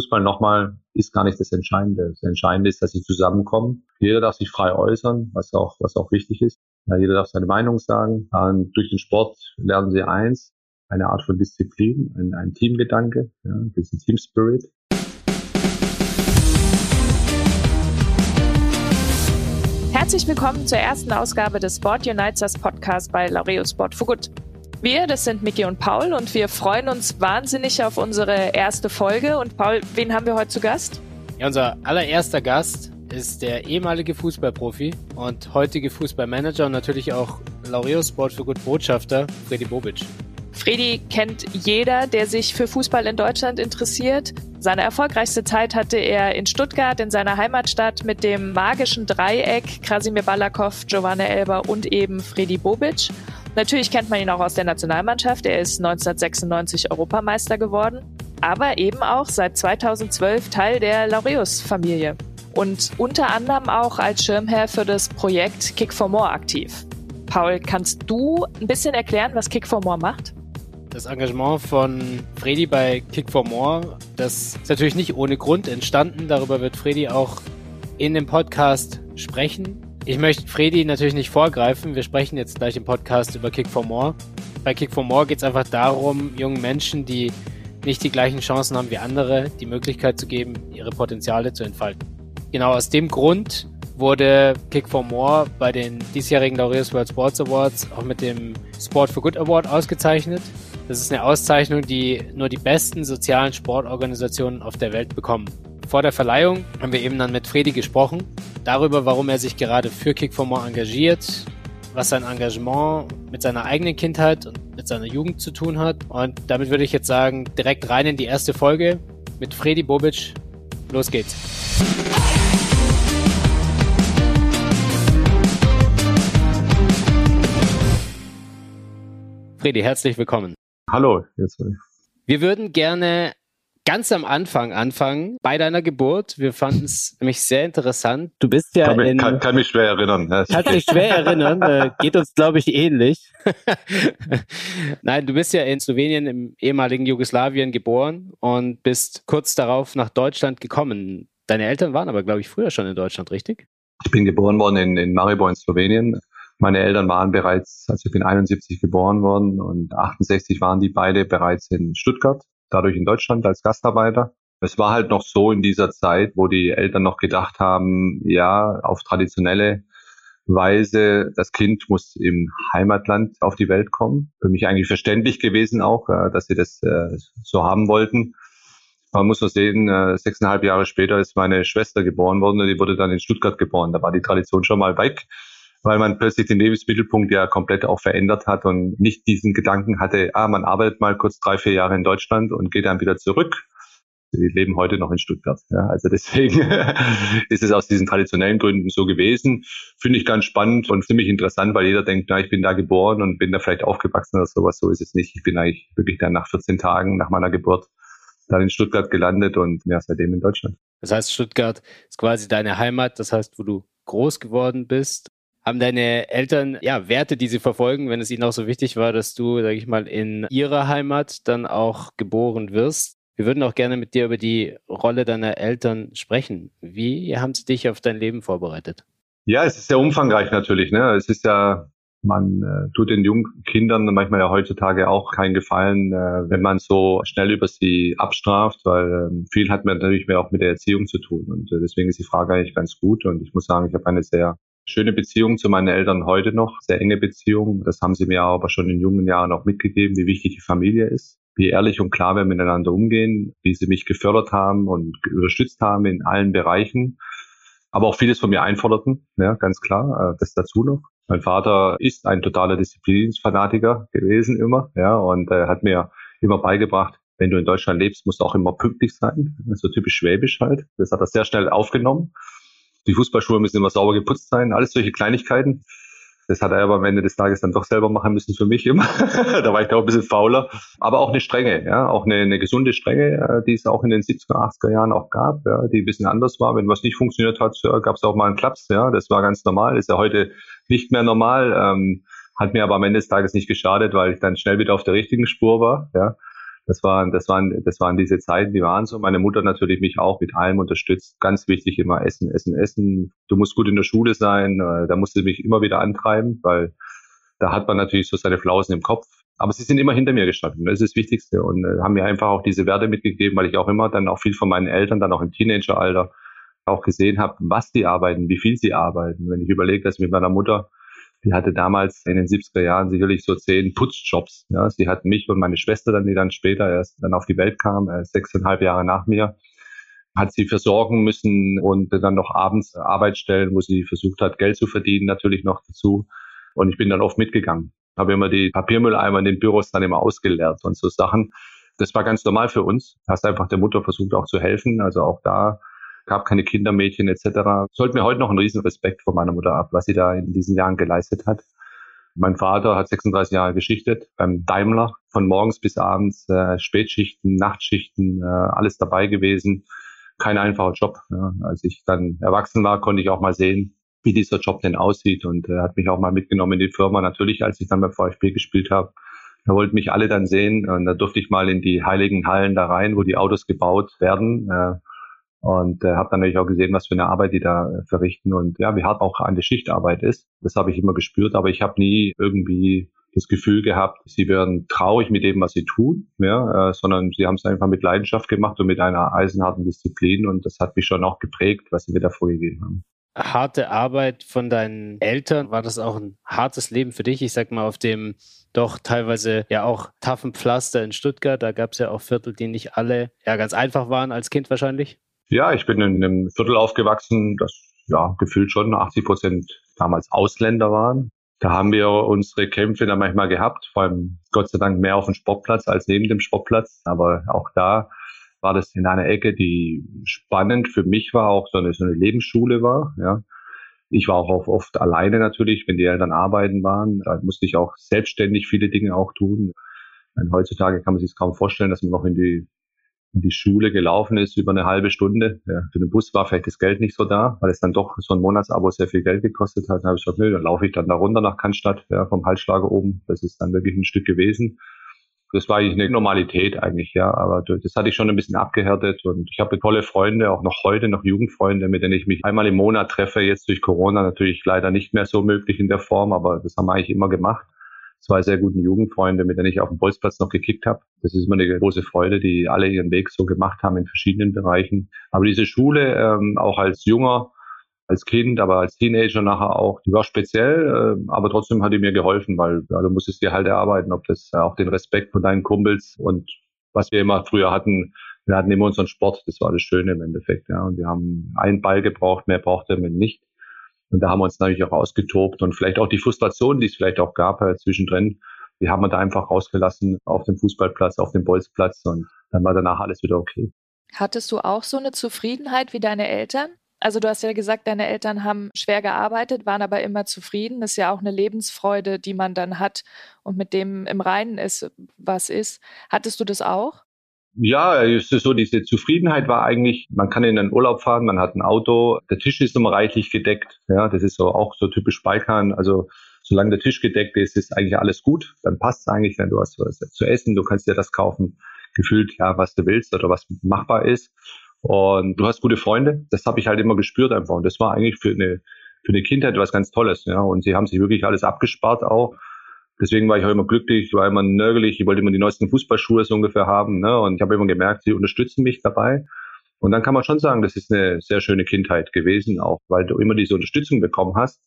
Fußball nochmal ist gar nicht das Entscheidende. Das Entscheidende ist, dass sie zusammenkommen. Jeder darf sich frei äußern, was auch, was auch wichtig ist. Ja, jeder darf seine Meinung sagen. Und durch den Sport lernen sie eins, eine Art von Disziplin, ein, ein Teamgedanke, ja, diesen Team Spirit. Herzlich willkommen zur ersten Ausgabe des Sport Unites Podcast bei Laureo Sport for Good. Wir, das sind Miki und Paul und wir freuen uns wahnsinnig auf unsere erste Folge. Und Paul, wen haben wir heute zu Gast? Ja, unser allererster Gast ist der ehemalige Fußballprofi und heutige Fußballmanager und natürlich auch Laureo Sport for Good Botschafter, Freddy Bobic. Freddy kennt jeder, der sich für Fußball in Deutschland interessiert. Seine erfolgreichste Zeit hatte er in Stuttgart, in seiner Heimatstadt, mit dem magischen Dreieck Krasimir Balakov, Giovanna Elber und eben Freddy Bobic. Natürlich kennt man ihn auch aus der Nationalmannschaft. Er ist 1996 Europameister geworden, aber eben auch seit 2012 Teil der Laureus-Familie und unter anderem auch als Schirmherr für das Projekt Kick for More aktiv. Paul, kannst du ein bisschen erklären, was Kick for More macht? Das Engagement von Freddy bei Kick for More, das ist natürlich nicht ohne Grund entstanden. Darüber wird Freddy auch in dem Podcast sprechen. Ich möchte Freddy natürlich nicht vorgreifen. Wir sprechen jetzt gleich im Podcast über Kick for More. Bei Kick for More geht es einfach darum, jungen Menschen, die nicht die gleichen Chancen haben wie andere, die Möglichkeit zu geben, ihre Potenziale zu entfalten. Genau aus dem Grund wurde Kick for More bei den diesjährigen Laureus World Sports Awards auch mit dem Sport for Good Award ausgezeichnet. Das ist eine Auszeichnung, die nur die besten sozialen Sportorganisationen auf der Welt bekommen. Vor der Verleihung haben wir eben dann mit Freddy gesprochen, darüber, warum er sich gerade für Kick for More engagiert, was sein Engagement mit seiner eigenen Kindheit und mit seiner Jugend zu tun hat. Und damit würde ich jetzt sagen, direkt rein in die erste Folge mit Freddy Bobic. Los geht's. Freddy, herzlich willkommen. Hallo. Jetzt. Wir würden gerne ganz am Anfang anfangen, bei deiner Geburt. Wir fanden es nämlich sehr interessant. Du bist ja kann mich, in... Kann, kann mich schwer erinnern. Kann mich schwer erinnern. Äh, geht uns, glaube ich, ähnlich. Nein, du bist ja in Slowenien im ehemaligen Jugoslawien geboren und bist kurz darauf nach Deutschland gekommen. Deine Eltern waren aber, glaube ich, früher schon in Deutschland, richtig? Ich bin geboren worden in, in Maribor in Slowenien. Meine Eltern waren bereits, also ich bin 71 geboren worden und 68 waren die beide bereits in Stuttgart, dadurch in Deutschland als Gastarbeiter. Es war halt noch so in dieser Zeit, wo die Eltern noch gedacht haben, ja, auf traditionelle Weise, das Kind muss im Heimatland auf die Welt kommen. Für mich eigentlich verständlich gewesen auch, äh, dass sie das äh, so haben wollten. Man muss nur sehen, äh, sechseinhalb Jahre später ist meine Schwester geboren worden und die wurde dann in Stuttgart geboren. Da war die Tradition schon mal weg weil man plötzlich den Lebensmittelpunkt ja komplett auch verändert hat und nicht diesen Gedanken hatte, ah, man arbeitet mal kurz drei, vier Jahre in Deutschland und geht dann wieder zurück. Sie leben heute noch in Stuttgart. Ja, also deswegen ist es aus diesen traditionellen Gründen so gewesen. Finde ich ganz spannend und ziemlich interessant, weil jeder denkt, na, ich bin da geboren und bin da vielleicht aufgewachsen oder sowas. So ist es nicht. Ich bin eigentlich wirklich dann nach 14 Tagen nach meiner Geburt dann in Stuttgart gelandet und ja, seitdem in Deutschland. Das heißt, Stuttgart ist quasi deine Heimat, das heißt, wo du groß geworden bist. Haben deine Eltern ja Werte, die sie verfolgen, wenn es ihnen auch so wichtig war, dass du, sag ich mal, in ihrer Heimat dann auch geboren wirst? Wir würden auch gerne mit dir über die Rolle deiner Eltern sprechen. Wie haben sie dich auf dein Leben vorbereitet? Ja, es ist sehr umfangreich natürlich. Ne? Es ist ja, man äh, tut den jungen Kindern manchmal ja heutzutage auch keinen Gefallen, äh, wenn man so schnell über sie abstraft, weil äh, viel hat man natürlich mehr auch mit der Erziehung zu tun. Und äh, deswegen ist die Frage eigentlich ganz gut. Und ich muss sagen, ich habe eine sehr schöne Beziehung zu meinen Eltern heute noch, sehr enge Beziehung. Das haben sie mir aber schon in jungen Jahren auch mitgegeben, wie wichtig die Familie ist, wie ehrlich und klar wir miteinander umgehen, wie sie mich gefördert haben und unterstützt haben in allen Bereichen, aber auch vieles von mir einforderten, ja, ganz klar, äh, das dazu noch. Mein Vater ist ein totaler Disziplinsfanatiker gewesen immer, ja, und er hat mir immer beigebracht, wenn du in Deutschland lebst, musst du auch immer pünktlich sein. So typisch schwäbisch halt. Das hat er sehr schnell aufgenommen. Die Fußballschuhe müssen immer sauber geputzt sein, alles solche Kleinigkeiten. Das hat er aber am Ende des Tages dann doch selber machen müssen für mich immer. da war ich auch ein bisschen fauler. Aber auch eine Strenge, ja, auch eine, eine gesunde Strenge, äh, die es auch in den 70er, 80er Jahren auch gab, ja, die ein bisschen anders war. Wenn was nicht funktioniert hat, gab es auch mal einen Klaps, ja, das war ganz normal, ist ja heute nicht mehr normal. Ähm, hat mir aber am Ende des Tages nicht geschadet, weil ich dann schnell wieder auf der richtigen Spur war, ja. Das waren, das waren, das waren diese Zeiten, die waren so. Meine Mutter natürlich mich auch mit allem unterstützt. Ganz wichtig immer Essen, Essen, Essen. Du musst gut in der Schule sein. Äh, da musste mich immer wieder antreiben, weil da hat man natürlich so seine Flausen im Kopf. Aber sie sind immer hinter mir gestanden. Das ist das Wichtigste und äh, haben mir einfach auch diese Werte mitgegeben, weil ich auch immer dann auch viel von meinen Eltern, dann auch im Teenageralter, auch gesehen habe, was die arbeiten, wie viel sie arbeiten. Wenn ich überlege, dass mit meiner Mutter die hatte damals in den 70er Jahren sicherlich so zehn Putzjobs. Ja. Sie hat mich und meine Schwester dann, die dann später erst dann auf die Welt kam, äh, sechseinhalb Jahre nach mir, hat sie versorgen müssen und dann noch abends Arbeitsstellen, wo sie versucht hat, Geld zu verdienen, natürlich noch dazu. Und ich bin dann oft mitgegangen. Habe immer die Papiermülleimer in den Büros dann immer ausgeleert und so Sachen. Das war ganz normal für uns. Hast einfach der Mutter versucht auch zu helfen. Also auch da gab keine Kindermädchen etc. Sollte mir heute noch einen riesen Respekt vor meiner Mutter ab, was sie da in diesen Jahren geleistet hat. Mein Vater hat 36 Jahre geschichtet beim Daimler, von morgens bis abends, äh, Spätschichten, Nachtschichten, äh, alles dabei gewesen. Kein einfacher Job. Ja. Als ich dann erwachsen war, konnte ich auch mal sehen, wie dieser Job denn aussieht und äh, hat mich auch mal mitgenommen in die Firma. Natürlich, als ich dann beim VfB gespielt habe, da wollten mich alle dann sehen und da durfte ich mal in die heiligen Hallen da rein, wo die Autos gebaut werden. Äh, und äh, habe dann natürlich auch gesehen, was für eine Arbeit die da äh, verrichten und ja, wie hart auch eine Schichtarbeit ist. Das habe ich immer gespürt, aber ich habe nie irgendwie das Gefühl gehabt, sie wären traurig mit dem, was sie tun, ja, äh, sondern sie haben es einfach mit Leidenschaft gemacht und mit einer eisenharten Disziplin und das hat mich schon auch geprägt, was sie mir da vorgegeben haben. Harte Arbeit von deinen Eltern, war das auch ein hartes Leben für dich? Ich sag mal, auf dem doch teilweise ja auch taffen Pflaster in Stuttgart, da gab es ja auch Viertel, die nicht alle ja ganz einfach waren als Kind wahrscheinlich. Ja, ich bin in einem Viertel aufgewachsen, das ja gefühlt schon 80 Prozent damals Ausländer waren. Da haben wir unsere Kämpfe dann manchmal gehabt, vor allem Gott sei Dank mehr auf dem Sportplatz als neben dem Sportplatz. Aber auch da war das in einer Ecke, die spannend für mich war, auch so eine, so eine Lebensschule war. Ja. Ich war auch oft alleine natürlich, wenn die Eltern arbeiten waren. Da musste ich auch selbstständig viele Dinge auch tun. Und heutzutage kann man sich kaum vorstellen, dass man noch in die in die Schule gelaufen ist über eine halbe Stunde. Ja, für den Bus war vielleicht das Geld nicht so da, weil es dann doch so ein Monatsabo sehr viel Geld gekostet hat. Dann habe ich gesagt, nö, dann laufe ich dann da runter nach Cannstatt, ja, vom Halsschlager oben. Das ist dann wirklich ein Stück gewesen. Das war eigentlich eine Normalität eigentlich, ja, aber das hatte ich schon ein bisschen abgehärtet und ich habe tolle Freunde, auch noch heute noch Jugendfreunde, mit denen ich mich einmal im Monat treffe. Jetzt durch Corona natürlich leider nicht mehr so möglich in der Form, aber das haben wir eigentlich immer gemacht zwei sehr guten Jugendfreunde, mit denen ich auf dem Bolzplatz noch gekickt habe. Das ist immer eine große Freude, die alle ihren Weg so gemacht haben in verschiedenen Bereichen. Aber diese Schule, ähm, auch als junger, als Kind, aber als Teenager nachher auch, die war speziell, äh, aber trotzdem hat die mir geholfen, weil ja, du musstest dir halt erarbeiten, ob das äh, auch den Respekt von deinen Kumpels und was wir immer früher hatten, wir hatten immer unseren Sport, das war das Schöne im Endeffekt, ja. Und wir haben einen Ball gebraucht, mehr brauchte man nicht. Und da haben wir uns natürlich auch ausgetobt und vielleicht auch die Frustration, die es vielleicht auch gab äh, zwischendrin, die haben wir da einfach rausgelassen auf dem Fußballplatz, auf dem Bolzplatz und dann war danach alles wieder okay. Hattest du auch so eine Zufriedenheit wie deine Eltern? Also du hast ja gesagt, deine Eltern haben schwer gearbeitet, waren aber immer zufrieden. Das ist ja auch eine Lebensfreude, die man dann hat und mit dem im Reinen ist, was ist. Hattest du das auch? Ja, ist so, diese Zufriedenheit war eigentlich, man kann in den Urlaub fahren, man hat ein Auto, der Tisch ist immer reichlich gedeckt. Ja, das ist so auch so typisch Balkan. Also solange der Tisch gedeckt ist, ist eigentlich alles gut. Dann passt es eigentlich, wenn du hast was zu essen, du kannst dir das kaufen, gefühlt, ja, was du willst oder was machbar ist. Und du hast gute Freunde. Das habe ich halt immer gespürt einfach. Und das war eigentlich für eine, für eine Kindheit was ganz Tolles. Ja, und sie haben sich wirklich alles abgespart auch. Deswegen war ich auch immer glücklich, war immer nörgelig. Ich wollte immer die neuesten Fußballschuhe so ungefähr haben. Ne? Und ich habe immer gemerkt, sie unterstützen mich dabei. Und dann kann man schon sagen, das ist eine sehr schöne Kindheit gewesen, auch weil du immer diese Unterstützung bekommen hast.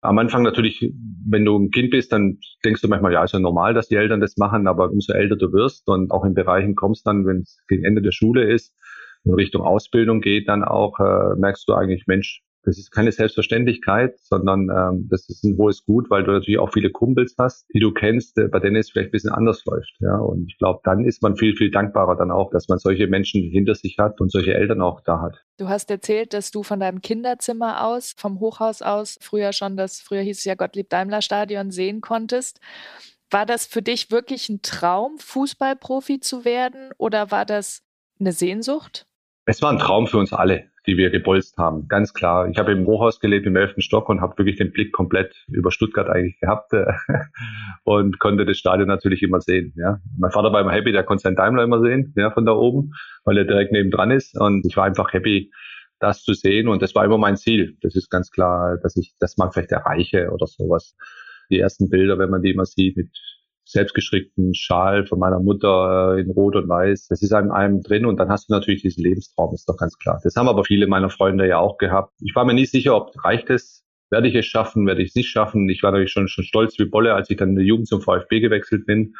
Am Anfang natürlich, wenn du ein Kind bist, dann denkst du manchmal, ja, ist ja normal, dass die Eltern das machen, aber umso älter du wirst und auch in Bereichen kommst dann, wenn es gegen Ende der Schule ist, in Richtung Ausbildung geht, dann auch äh, merkst du eigentlich, Mensch, das ist keine Selbstverständlichkeit, sondern ähm, das ist ein hohes Gut, weil du natürlich auch viele Kumpels hast, die du kennst, äh, bei denen es vielleicht ein bisschen anders läuft. Ja, und ich glaube, dann ist man viel, viel dankbarer dann auch, dass man solche Menschen hinter sich hat und solche Eltern auch da hat. Du hast erzählt, dass du von deinem Kinderzimmer aus, vom Hochhaus aus, früher schon das, früher hieß es ja Gottlieb-Daimler-Stadion sehen konntest. War das für dich wirklich ein Traum, Fußballprofi zu werden oder war das eine Sehnsucht? Es war ein Traum für uns alle, die wir gebolzt haben, ganz klar. Ich habe im Hochhaus gelebt, im elften Stock und habe wirklich den Blick komplett über Stuttgart eigentlich gehabt äh, und konnte das Stadion natürlich immer sehen. Ja. Mein Vater war immer happy, der konnte seinen Daimler immer sehen, ja, von da oben, weil er direkt neben dran ist und ich war einfach happy, das zu sehen und das war immer mein Ziel. Das ist ganz klar, dass ich das mal vielleicht erreiche oder sowas. Die ersten Bilder, wenn man die immer sieht mit selbstgestrickten Schal von meiner Mutter äh, in Rot und Weiß. Das ist einem, einem drin und dann hast du natürlich diesen Lebenstraum, ist doch ganz klar. Das haben aber viele meiner Freunde ja auch gehabt. Ich war mir nie sicher, ob reicht es, werde ich es schaffen, werde ich es nicht schaffen. Ich war natürlich schon, schon stolz wie Bolle, als ich dann in der Jugend zum VfB gewechselt bin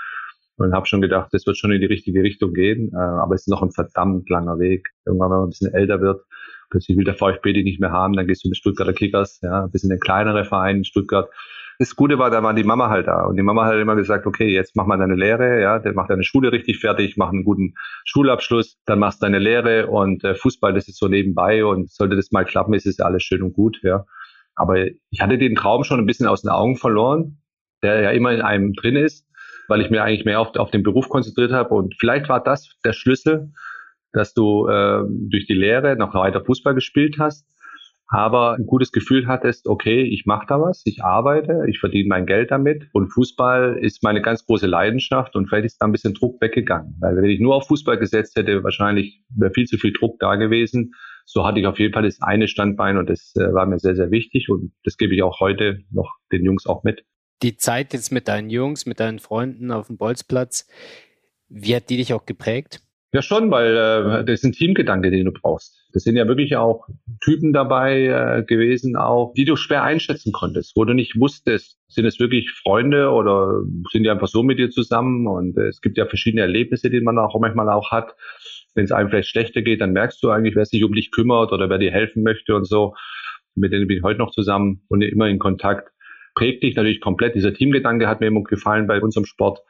und habe schon gedacht, das wird schon in die richtige Richtung gehen. Äh, aber es ist noch ein verdammt langer Weg. Irgendwann, wenn man ein bisschen älter wird, plötzlich will der VfB die nicht mehr haben, dann gehst du in die Stuttgarter Kickers, ja, ein bisschen ein kleinerer Verein in Stuttgart das Gute war, da war die Mama halt da. Und die Mama hat immer gesagt, okay, jetzt mach mal deine Lehre, ja, dann mach deine Schule richtig fertig, mach einen guten Schulabschluss, dann machst deine Lehre und äh, Fußball, das ist so nebenbei und sollte das mal klappen, ist es alles schön und gut, ja. Aber ich hatte den Traum schon ein bisschen aus den Augen verloren, der ja immer in einem drin ist, weil ich mir eigentlich mehr auf, auf den Beruf konzentriert habe. Und vielleicht war das der Schlüssel, dass du äh, durch die Lehre noch weiter Fußball gespielt hast aber ein gutes Gefühl hattest, okay, ich mache da was, ich arbeite, ich verdiene mein Geld damit und Fußball ist meine ganz große Leidenschaft und vielleicht ist da ein bisschen Druck weggegangen. Weil wenn ich nur auf Fußball gesetzt hätte, wahrscheinlich wäre viel zu viel Druck da gewesen. So hatte ich auf jeden Fall das eine Standbein und das äh, war mir sehr, sehr wichtig und das gebe ich auch heute noch den Jungs auch mit. Die Zeit jetzt mit deinen Jungs, mit deinen Freunden auf dem Bolzplatz, wie hat die dich auch geprägt? Ja, schon, weil äh, das ist ein Teamgedanke, den du brauchst. Das sind ja wirklich auch Typen dabei äh, gewesen, auch die du schwer einschätzen konntest, wo du nicht wusstest, sind es wirklich Freunde oder sind die einfach so mit dir zusammen? Und äh, es gibt ja verschiedene Erlebnisse, die man auch manchmal auch hat. Wenn es einem vielleicht schlechter geht, dann merkst du eigentlich, wer sich um dich kümmert oder wer dir helfen möchte und so. Mit denen bin ich heute noch zusammen und immer in Kontakt. Prägt dich natürlich komplett. Dieser Teamgedanke hat mir immer gefallen bei unserem Sport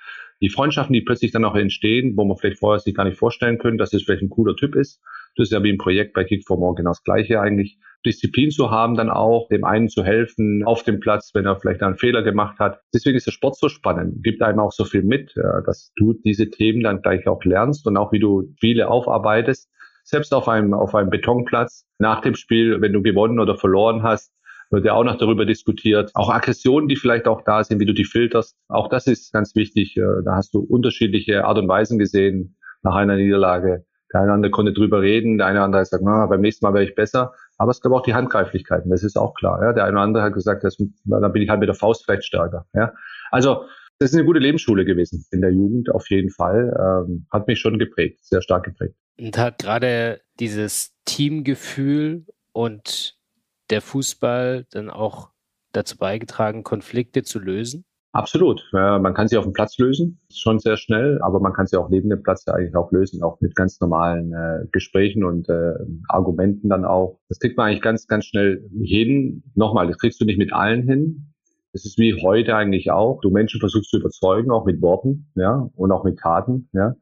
die Freundschaften, die plötzlich dann auch entstehen, wo man vielleicht vorher sich gar nicht vorstellen können, dass es vielleicht ein cooler Typ ist. Das ist ja wie ein Projekt bei Kick for More genau das Gleiche eigentlich. Disziplin zu haben, dann auch dem einen zu helfen auf dem Platz, wenn er vielleicht einen Fehler gemacht hat. Deswegen ist der Sport so spannend, gibt einem auch so viel mit, dass du diese Themen dann gleich auch lernst und auch wie du Spiele aufarbeitest. Selbst auf einem, auf einem Betonplatz nach dem Spiel, wenn du gewonnen oder verloren hast, wird ja auch noch darüber diskutiert. Auch Aggressionen, die vielleicht auch da sind, wie du die filterst. Auch das ist ganz wichtig. Äh, da hast du unterschiedliche Art und Weisen gesehen nach einer Niederlage. Der eine oder andere konnte drüber reden, der eine oder andere sagt, na, beim nächsten Mal wäre ich besser. Aber es gab auch die Handgreiflichkeiten, das ist auch klar. Ja. Der eine oder andere hat gesagt, das, da bin ich halt mit der Faust vielleicht stärker. Ja. Also das ist eine gute Lebensschule gewesen in der Jugend, auf jeden Fall. Ähm, hat mich schon geprägt, sehr stark geprägt. Und hat gerade dieses Teamgefühl und der Fußball dann auch dazu beigetragen, Konflikte zu lösen? Absolut. Ja, man kann sie auf dem Platz lösen, schon sehr schnell, aber man kann sie auch neben dem Platz eigentlich auch lösen, auch mit ganz normalen äh, Gesprächen und äh, Argumenten dann auch. Das kriegt man eigentlich ganz, ganz schnell hin. Nochmal, das kriegst du nicht mit allen hin. Es ist wie heute eigentlich auch. Du Menschen versuchst zu überzeugen, auch mit Worten, ja, und auch mit Taten, ja.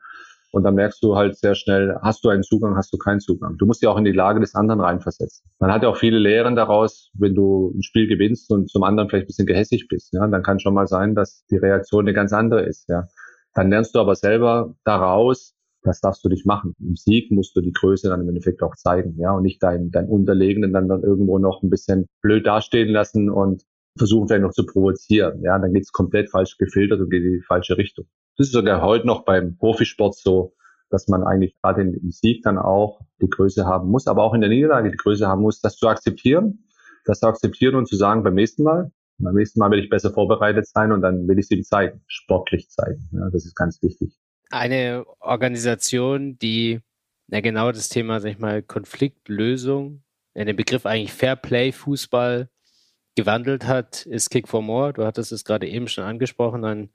Und dann merkst du halt sehr schnell, hast du einen Zugang, hast du keinen Zugang. Du musst dich auch in die Lage des anderen reinversetzen. Man hat ja auch viele Lehren daraus, wenn du ein Spiel gewinnst und zum anderen vielleicht ein bisschen gehässig bist. Ja, dann kann schon mal sein, dass die Reaktion eine ganz andere ist. Ja, dann lernst du aber selber daraus, das darfst du nicht machen. Im Sieg musst du die Größe dann im Endeffekt auch zeigen, ja, und nicht deinen dein Unterlegenen dann, dann irgendwo noch ein bisschen blöd dastehen lassen und versuchen vielleicht noch zu provozieren. Ja, dann geht's komplett falsch gefiltert und geht in die falsche Richtung. Das ist sogar heute noch beim Profisport so, dass man eigentlich gerade im Sieg dann auch die Größe haben muss, aber auch in der Niederlage die Größe haben muss, das zu akzeptieren, das zu akzeptieren und zu sagen, beim nächsten Mal, beim nächsten Mal will ich besser vorbereitet sein und dann will ich es ihm zeigen, sportlich zeigen. Ja, das ist ganz wichtig. Eine Organisation, die ja genau das Thema, sag ich mal, Konfliktlösung, ja, den Begriff eigentlich Fairplay Fußball gewandelt hat, ist Kick for More. Du hattest es gerade eben schon angesprochen, ein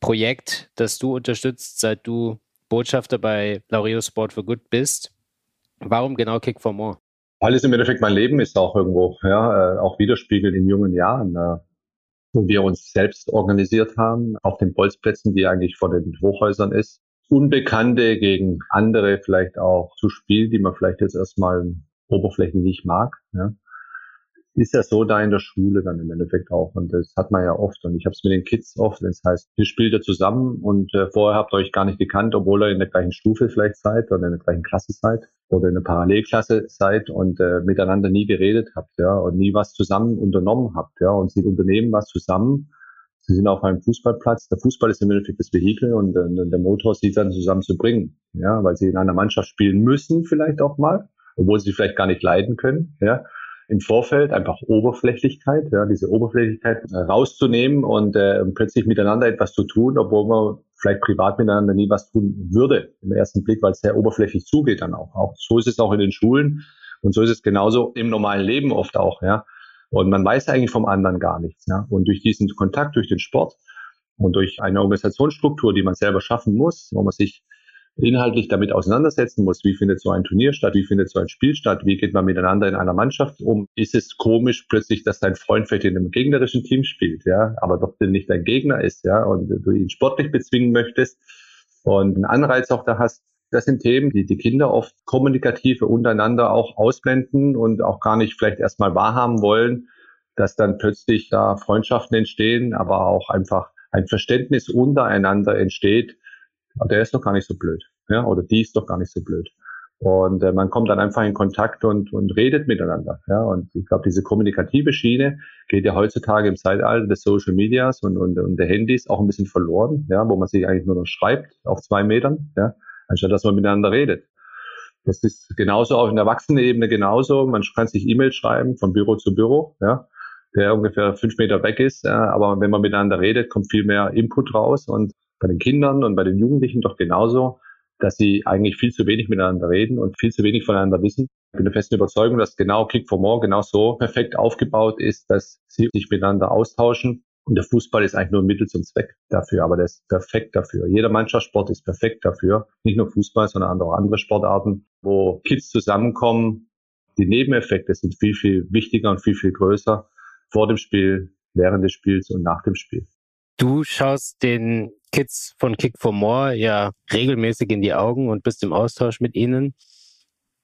Projekt, das du unterstützt, seit du Botschafter bei Laureo Sport for Good bist. Warum genau Kick for More? Weil es im Endeffekt mein Leben ist auch irgendwo, ja, äh, auch widerspiegelt in jungen Jahren, äh, wo wir uns selbst organisiert haben, auf den Bolzplätzen, die eigentlich vor den Hochhäusern ist. Unbekannte gegen andere vielleicht auch zu spielen, die man vielleicht jetzt erstmal oberflächlich nicht mag. Ja. Ist ja so da in der Schule dann im Endeffekt auch. Und das hat man ja oft. Und ich habe es mit den Kids oft, wenn es heißt, ihr spielt ja zusammen und äh, vorher habt ihr euch gar nicht gekannt, obwohl ihr in der gleichen Stufe vielleicht seid oder in der gleichen Klasse seid oder in der Parallelklasse seid und äh, miteinander nie geredet habt, ja, und nie was zusammen unternommen habt, ja, und sie unternehmen was zusammen. Sie sind auf einem Fußballplatz. Der Fußball ist im Endeffekt das Vehikel und äh, der Motor, sie dann zusammenzubringen, ja, weil sie in einer Mannschaft spielen müssen vielleicht auch mal, obwohl sie vielleicht gar nicht leiden können, ja im Vorfeld einfach Oberflächlichkeit, ja, diese Oberflächlichkeit äh, rauszunehmen und äh, plötzlich miteinander etwas zu tun, obwohl man vielleicht privat miteinander nie was tun würde im ersten Blick, weil es sehr oberflächlich zugeht dann auch. auch. So ist es auch in den Schulen und so ist es genauso im normalen Leben oft auch, ja. Und man weiß eigentlich vom anderen gar nichts, ja. Und durch diesen Kontakt, durch den Sport und durch eine Organisationsstruktur, die man selber schaffen muss, wo man sich inhaltlich damit auseinandersetzen muss, wie findet so ein Turnier statt, wie findet so ein Spiel statt, wie geht man miteinander in einer Mannschaft um, ist es komisch plötzlich, dass dein Freund vielleicht in einem gegnerischen Team spielt, ja, aber doch nicht dein Gegner ist, ja, und du ihn sportlich bezwingen möchtest und einen Anreiz auch da hast, das sind Themen, die die Kinder oft kommunikativ untereinander auch ausblenden und auch gar nicht vielleicht erstmal wahrhaben wollen, dass dann plötzlich da Freundschaften entstehen, aber auch einfach ein Verständnis untereinander entsteht, der ist doch gar nicht so blöd, ja, oder die ist doch gar nicht so blöd. Und äh, man kommt dann einfach in Kontakt und, und redet miteinander. Ja? Und ich glaube, diese kommunikative Schiene geht ja heutzutage im Zeitalter des Social Medias und, und, und der Handys auch ein bisschen verloren, ja, wo man sich eigentlich nur noch schreibt auf zwei Metern, ja, anstatt dass man miteinander redet. Das ist genauso auch in der Erwachsenenebene genauso. Man kann sich E-Mail schreiben von Büro zu Büro, ja, der ungefähr fünf Meter weg ist. Ja, aber wenn man miteinander redet, kommt viel mehr Input raus und bei den Kindern und bei den Jugendlichen doch genauso, dass sie eigentlich viel zu wenig miteinander reden und viel zu wenig voneinander wissen. Ich bin der festen Überzeugung, dass genau Kick for More genau so perfekt aufgebaut ist, dass sie sich miteinander austauschen. Und der Fußball ist eigentlich nur ein Mittel zum Zweck dafür, aber der ist perfekt dafür. Jeder Mannschaftssport ist perfekt dafür. Nicht nur Fußball, sondern auch andere Sportarten, wo Kids zusammenkommen. Die Nebeneffekte sind viel, viel wichtiger und viel, viel größer vor dem Spiel, während des Spiels und nach dem Spiel. Du schaust den Kids von Kick for More ja regelmäßig in die Augen und bist im Austausch mit ihnen.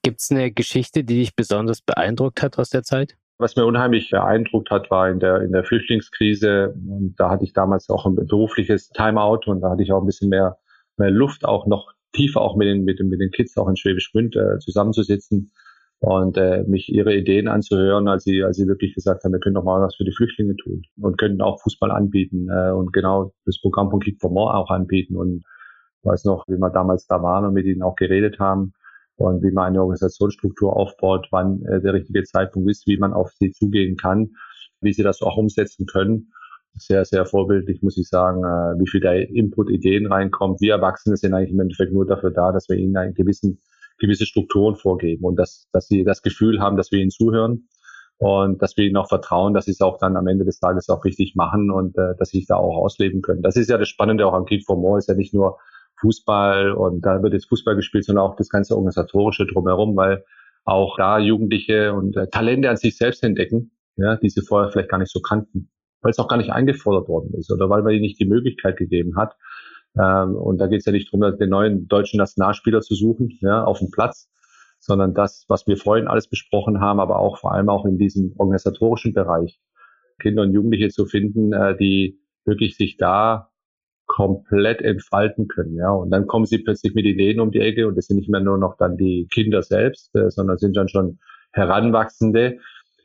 Gibt es eine Geschichte, die dich besonders beeindruckt hat aus der Zeit? Was mir unheimlich beeindruckt hat, war in der, in der Flüchtlingskrise. Und da hatte ich damals auch ein berufliches Timeout und da hatte ich auch ein bisschen mehr, mehr Luft, auch noch tiefer auch mit den, mit den, mit den Kids auch in Schwäbisch Gmünd äh, zusammenzusitzen und äh, mich ihre Ideen anzuhören, als sie, als sie wirklich gesagt haben, wir können doch mal was für die Flüchtlinge tun und könnten auch Fußball anbieten äh, und genau das Programm von Kick for More auch anbieten. Und weiß noch, wie wir damals da waren und mit ihnen auch geredet haben und wie man eine Organisationsstruktur aufbaut, wann äh, der richtige Zeitpunkt ist, wie man auf sie zugehen kann, wie sie das auch umsetzen können. Sehr, sehr vorbildlich, muss ich sagen, äh, wie viel da Input, Ideen reinkommt. Wir Erwachsene sind eigentlich im Endeffekt nur dafür da, dass wir ihnen einen gewissen gewisse Strukturen vorgeben und dass, dass sie das Gefühl haben, dass wir ihnen zuhören und dass wir ihnen auch vertrauen, dass sie es auch dann am Ende des Tages auch richtig machen und äh, dass sie sich da auch ausleben können. Das ist ja das Spannende auch am Kick for More, ist ja nicht nur Fußball und da wird jetzt Fußball gespielt, sondern auch das ganze Organisatorische drumherum, weil auch da Jugendliche und äh, Talente an sich selbst entdecken, ja, die sie vorher vielleicht gar nicht so kannten, weil es auch gar nicht eingefordert worden ist oder weil man ihnen nicht die Möglichkeit gegeben hat. Ähm, und da geht es ja nicht darum, den neuen deutschen Nationalspieler zu suchen, ja, auf dem Platz, sondern das, was wir vorhin alles besprochen haben, aber auch vor allem auch in diesem organisatorischen Bereich, Kinder und Jugendliche zu finden, äh, die wirklich sich da komplett entfalten können, ja. Und dann kommen sie plötzlich mit Ideen um die Ecke und das sind nicht mehr nur noch dann die Kinder selbst, äh, sondern sind dann schon Heranwachsende,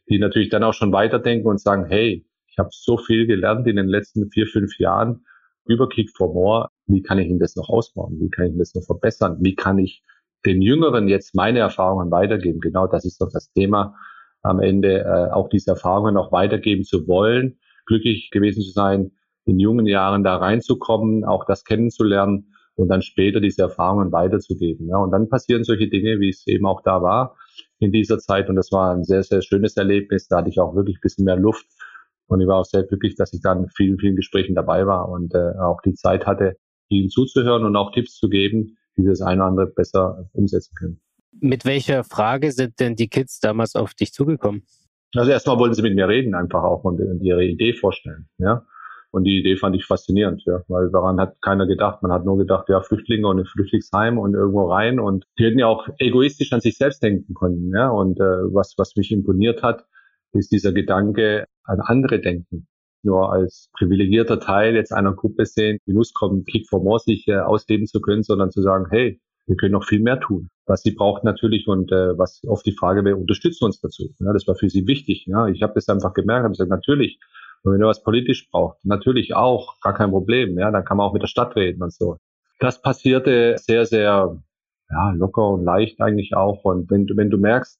die natürlich dann auch schon weiterdenken und sagen, hey, ich habe so viel gelernt in den letzten vier, fünf Jahren über Kick for More wie kann ich ihn das noch ausbauen? Wie kann ich ihn das noch verbessern? Wie kann ich den Jüngeren jetzt meine Erfahrungen weitergeben? Genau das ist doch das Thema am Ende, äh, auch diese Erfahrungen noch weitergeben zu wollen, glücklich gewesen zu sein, in jungen Jahren da reinzukommen, auch das kennenzulernen und dann später diese Erfahrungen weiterzugeben. Ja, und dann passieren solche Dinge, wie es eben auch da war in dieser Zeit. Und das war ein sehr, sehr schönes Erlebnis. Da hatte ich auch wirklich ein bisschen mehr Luft. Und ich war auch sehr glücklich, dass ich dann in vielen, vielen Gesprächen dabei war und äh, auch die Zeit hatte, ihnen zuzuhören und auch Tipps zu geben, wie sie das eine oder andere besser umsetzen können. Mit welcher Frage sind denn die Kids damals auf dich zugekommen? Also erstmal wollten sie mit mir reden, einfach auch und, ihre Idee vorstellen, ja. Und die Idee fand ich faszinierend, ja, weil daran hat keiner gedacht. Man hat nur gedacht, ja, Flüchtlinge und ein Flüchtlingsheim und irgendwo rein. Und die hätten ja auch egoistisch an sich selbst denken können, ja. Und äh, was, was mich imponiert hat, ist dieser Gedanke an andere denken. Nur als privilegierter Teil jetzt einer Gruppe sehen, die Lust kommt, Kick for More sich äh, ausleben zu können, sondern zu sagen, hey, wir können noch viel mehr tun. Was sie braucht natürlich und äh, was oft die Frage wäre, unterstützt uns dazu. Ja, das war für sie wichtig. Ja, ich habe das einfach gemerkt, habe gesagt, natürlich, wenn ihr was politisch braucht, natürlich auch, gar kein Problem. Ja, dann kann man auch mit der Stadt reden und so. Das passierte sehr, sehr ja, locker und leicht eigentlich auch. Und wenn du, wenn du merkst,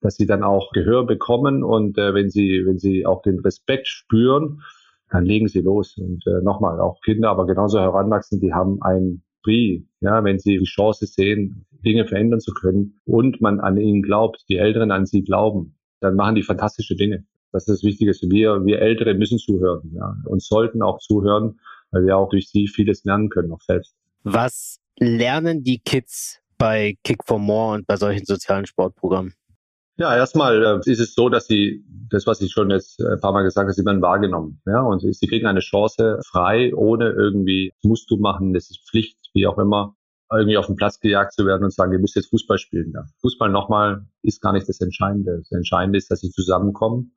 dass sie dann auch Gehör bekommen und äh, wenn sie, wenn sie auch den Respekt spüren, dann legen sie los. Und äh, nochmal, auch Kinder, aber genauso heranwachsen, die haben ein Prix, ja, wenn sie die Chance sehen, Dinge verändern zu können und man an ihnen glaubt, die Älteren an sie glauben, dann machen die fantastische Dinge. Das ist das Wichtigste. Wir, wir Ältere müssen zuhören, ja, und sollten auch zuhören, weil wir auch durch sie vieles lernen können, auch selbst. Was lernen die Kids bei Kick for More und bei solchen sozialen Sportprogrammen? Ja, erstmal äh, ist es so, dass sie das, was ich schon jetzt ein paar Mal gesagt habe, sie werden wahrgenommen. Ja, und sie, sie kriegen eine Chance frei, ohne irgendwie, musst du machen, das ist Pflicht, wie auch immer, irgendwie auf den Platz gejagt zu werden und sagen, ihr müsst jetzt Fußball spielen. Ja. Fußball nochmal ist gar nicht das Entscheidende. Das Entscheidende ist, dass sie zusammenkommen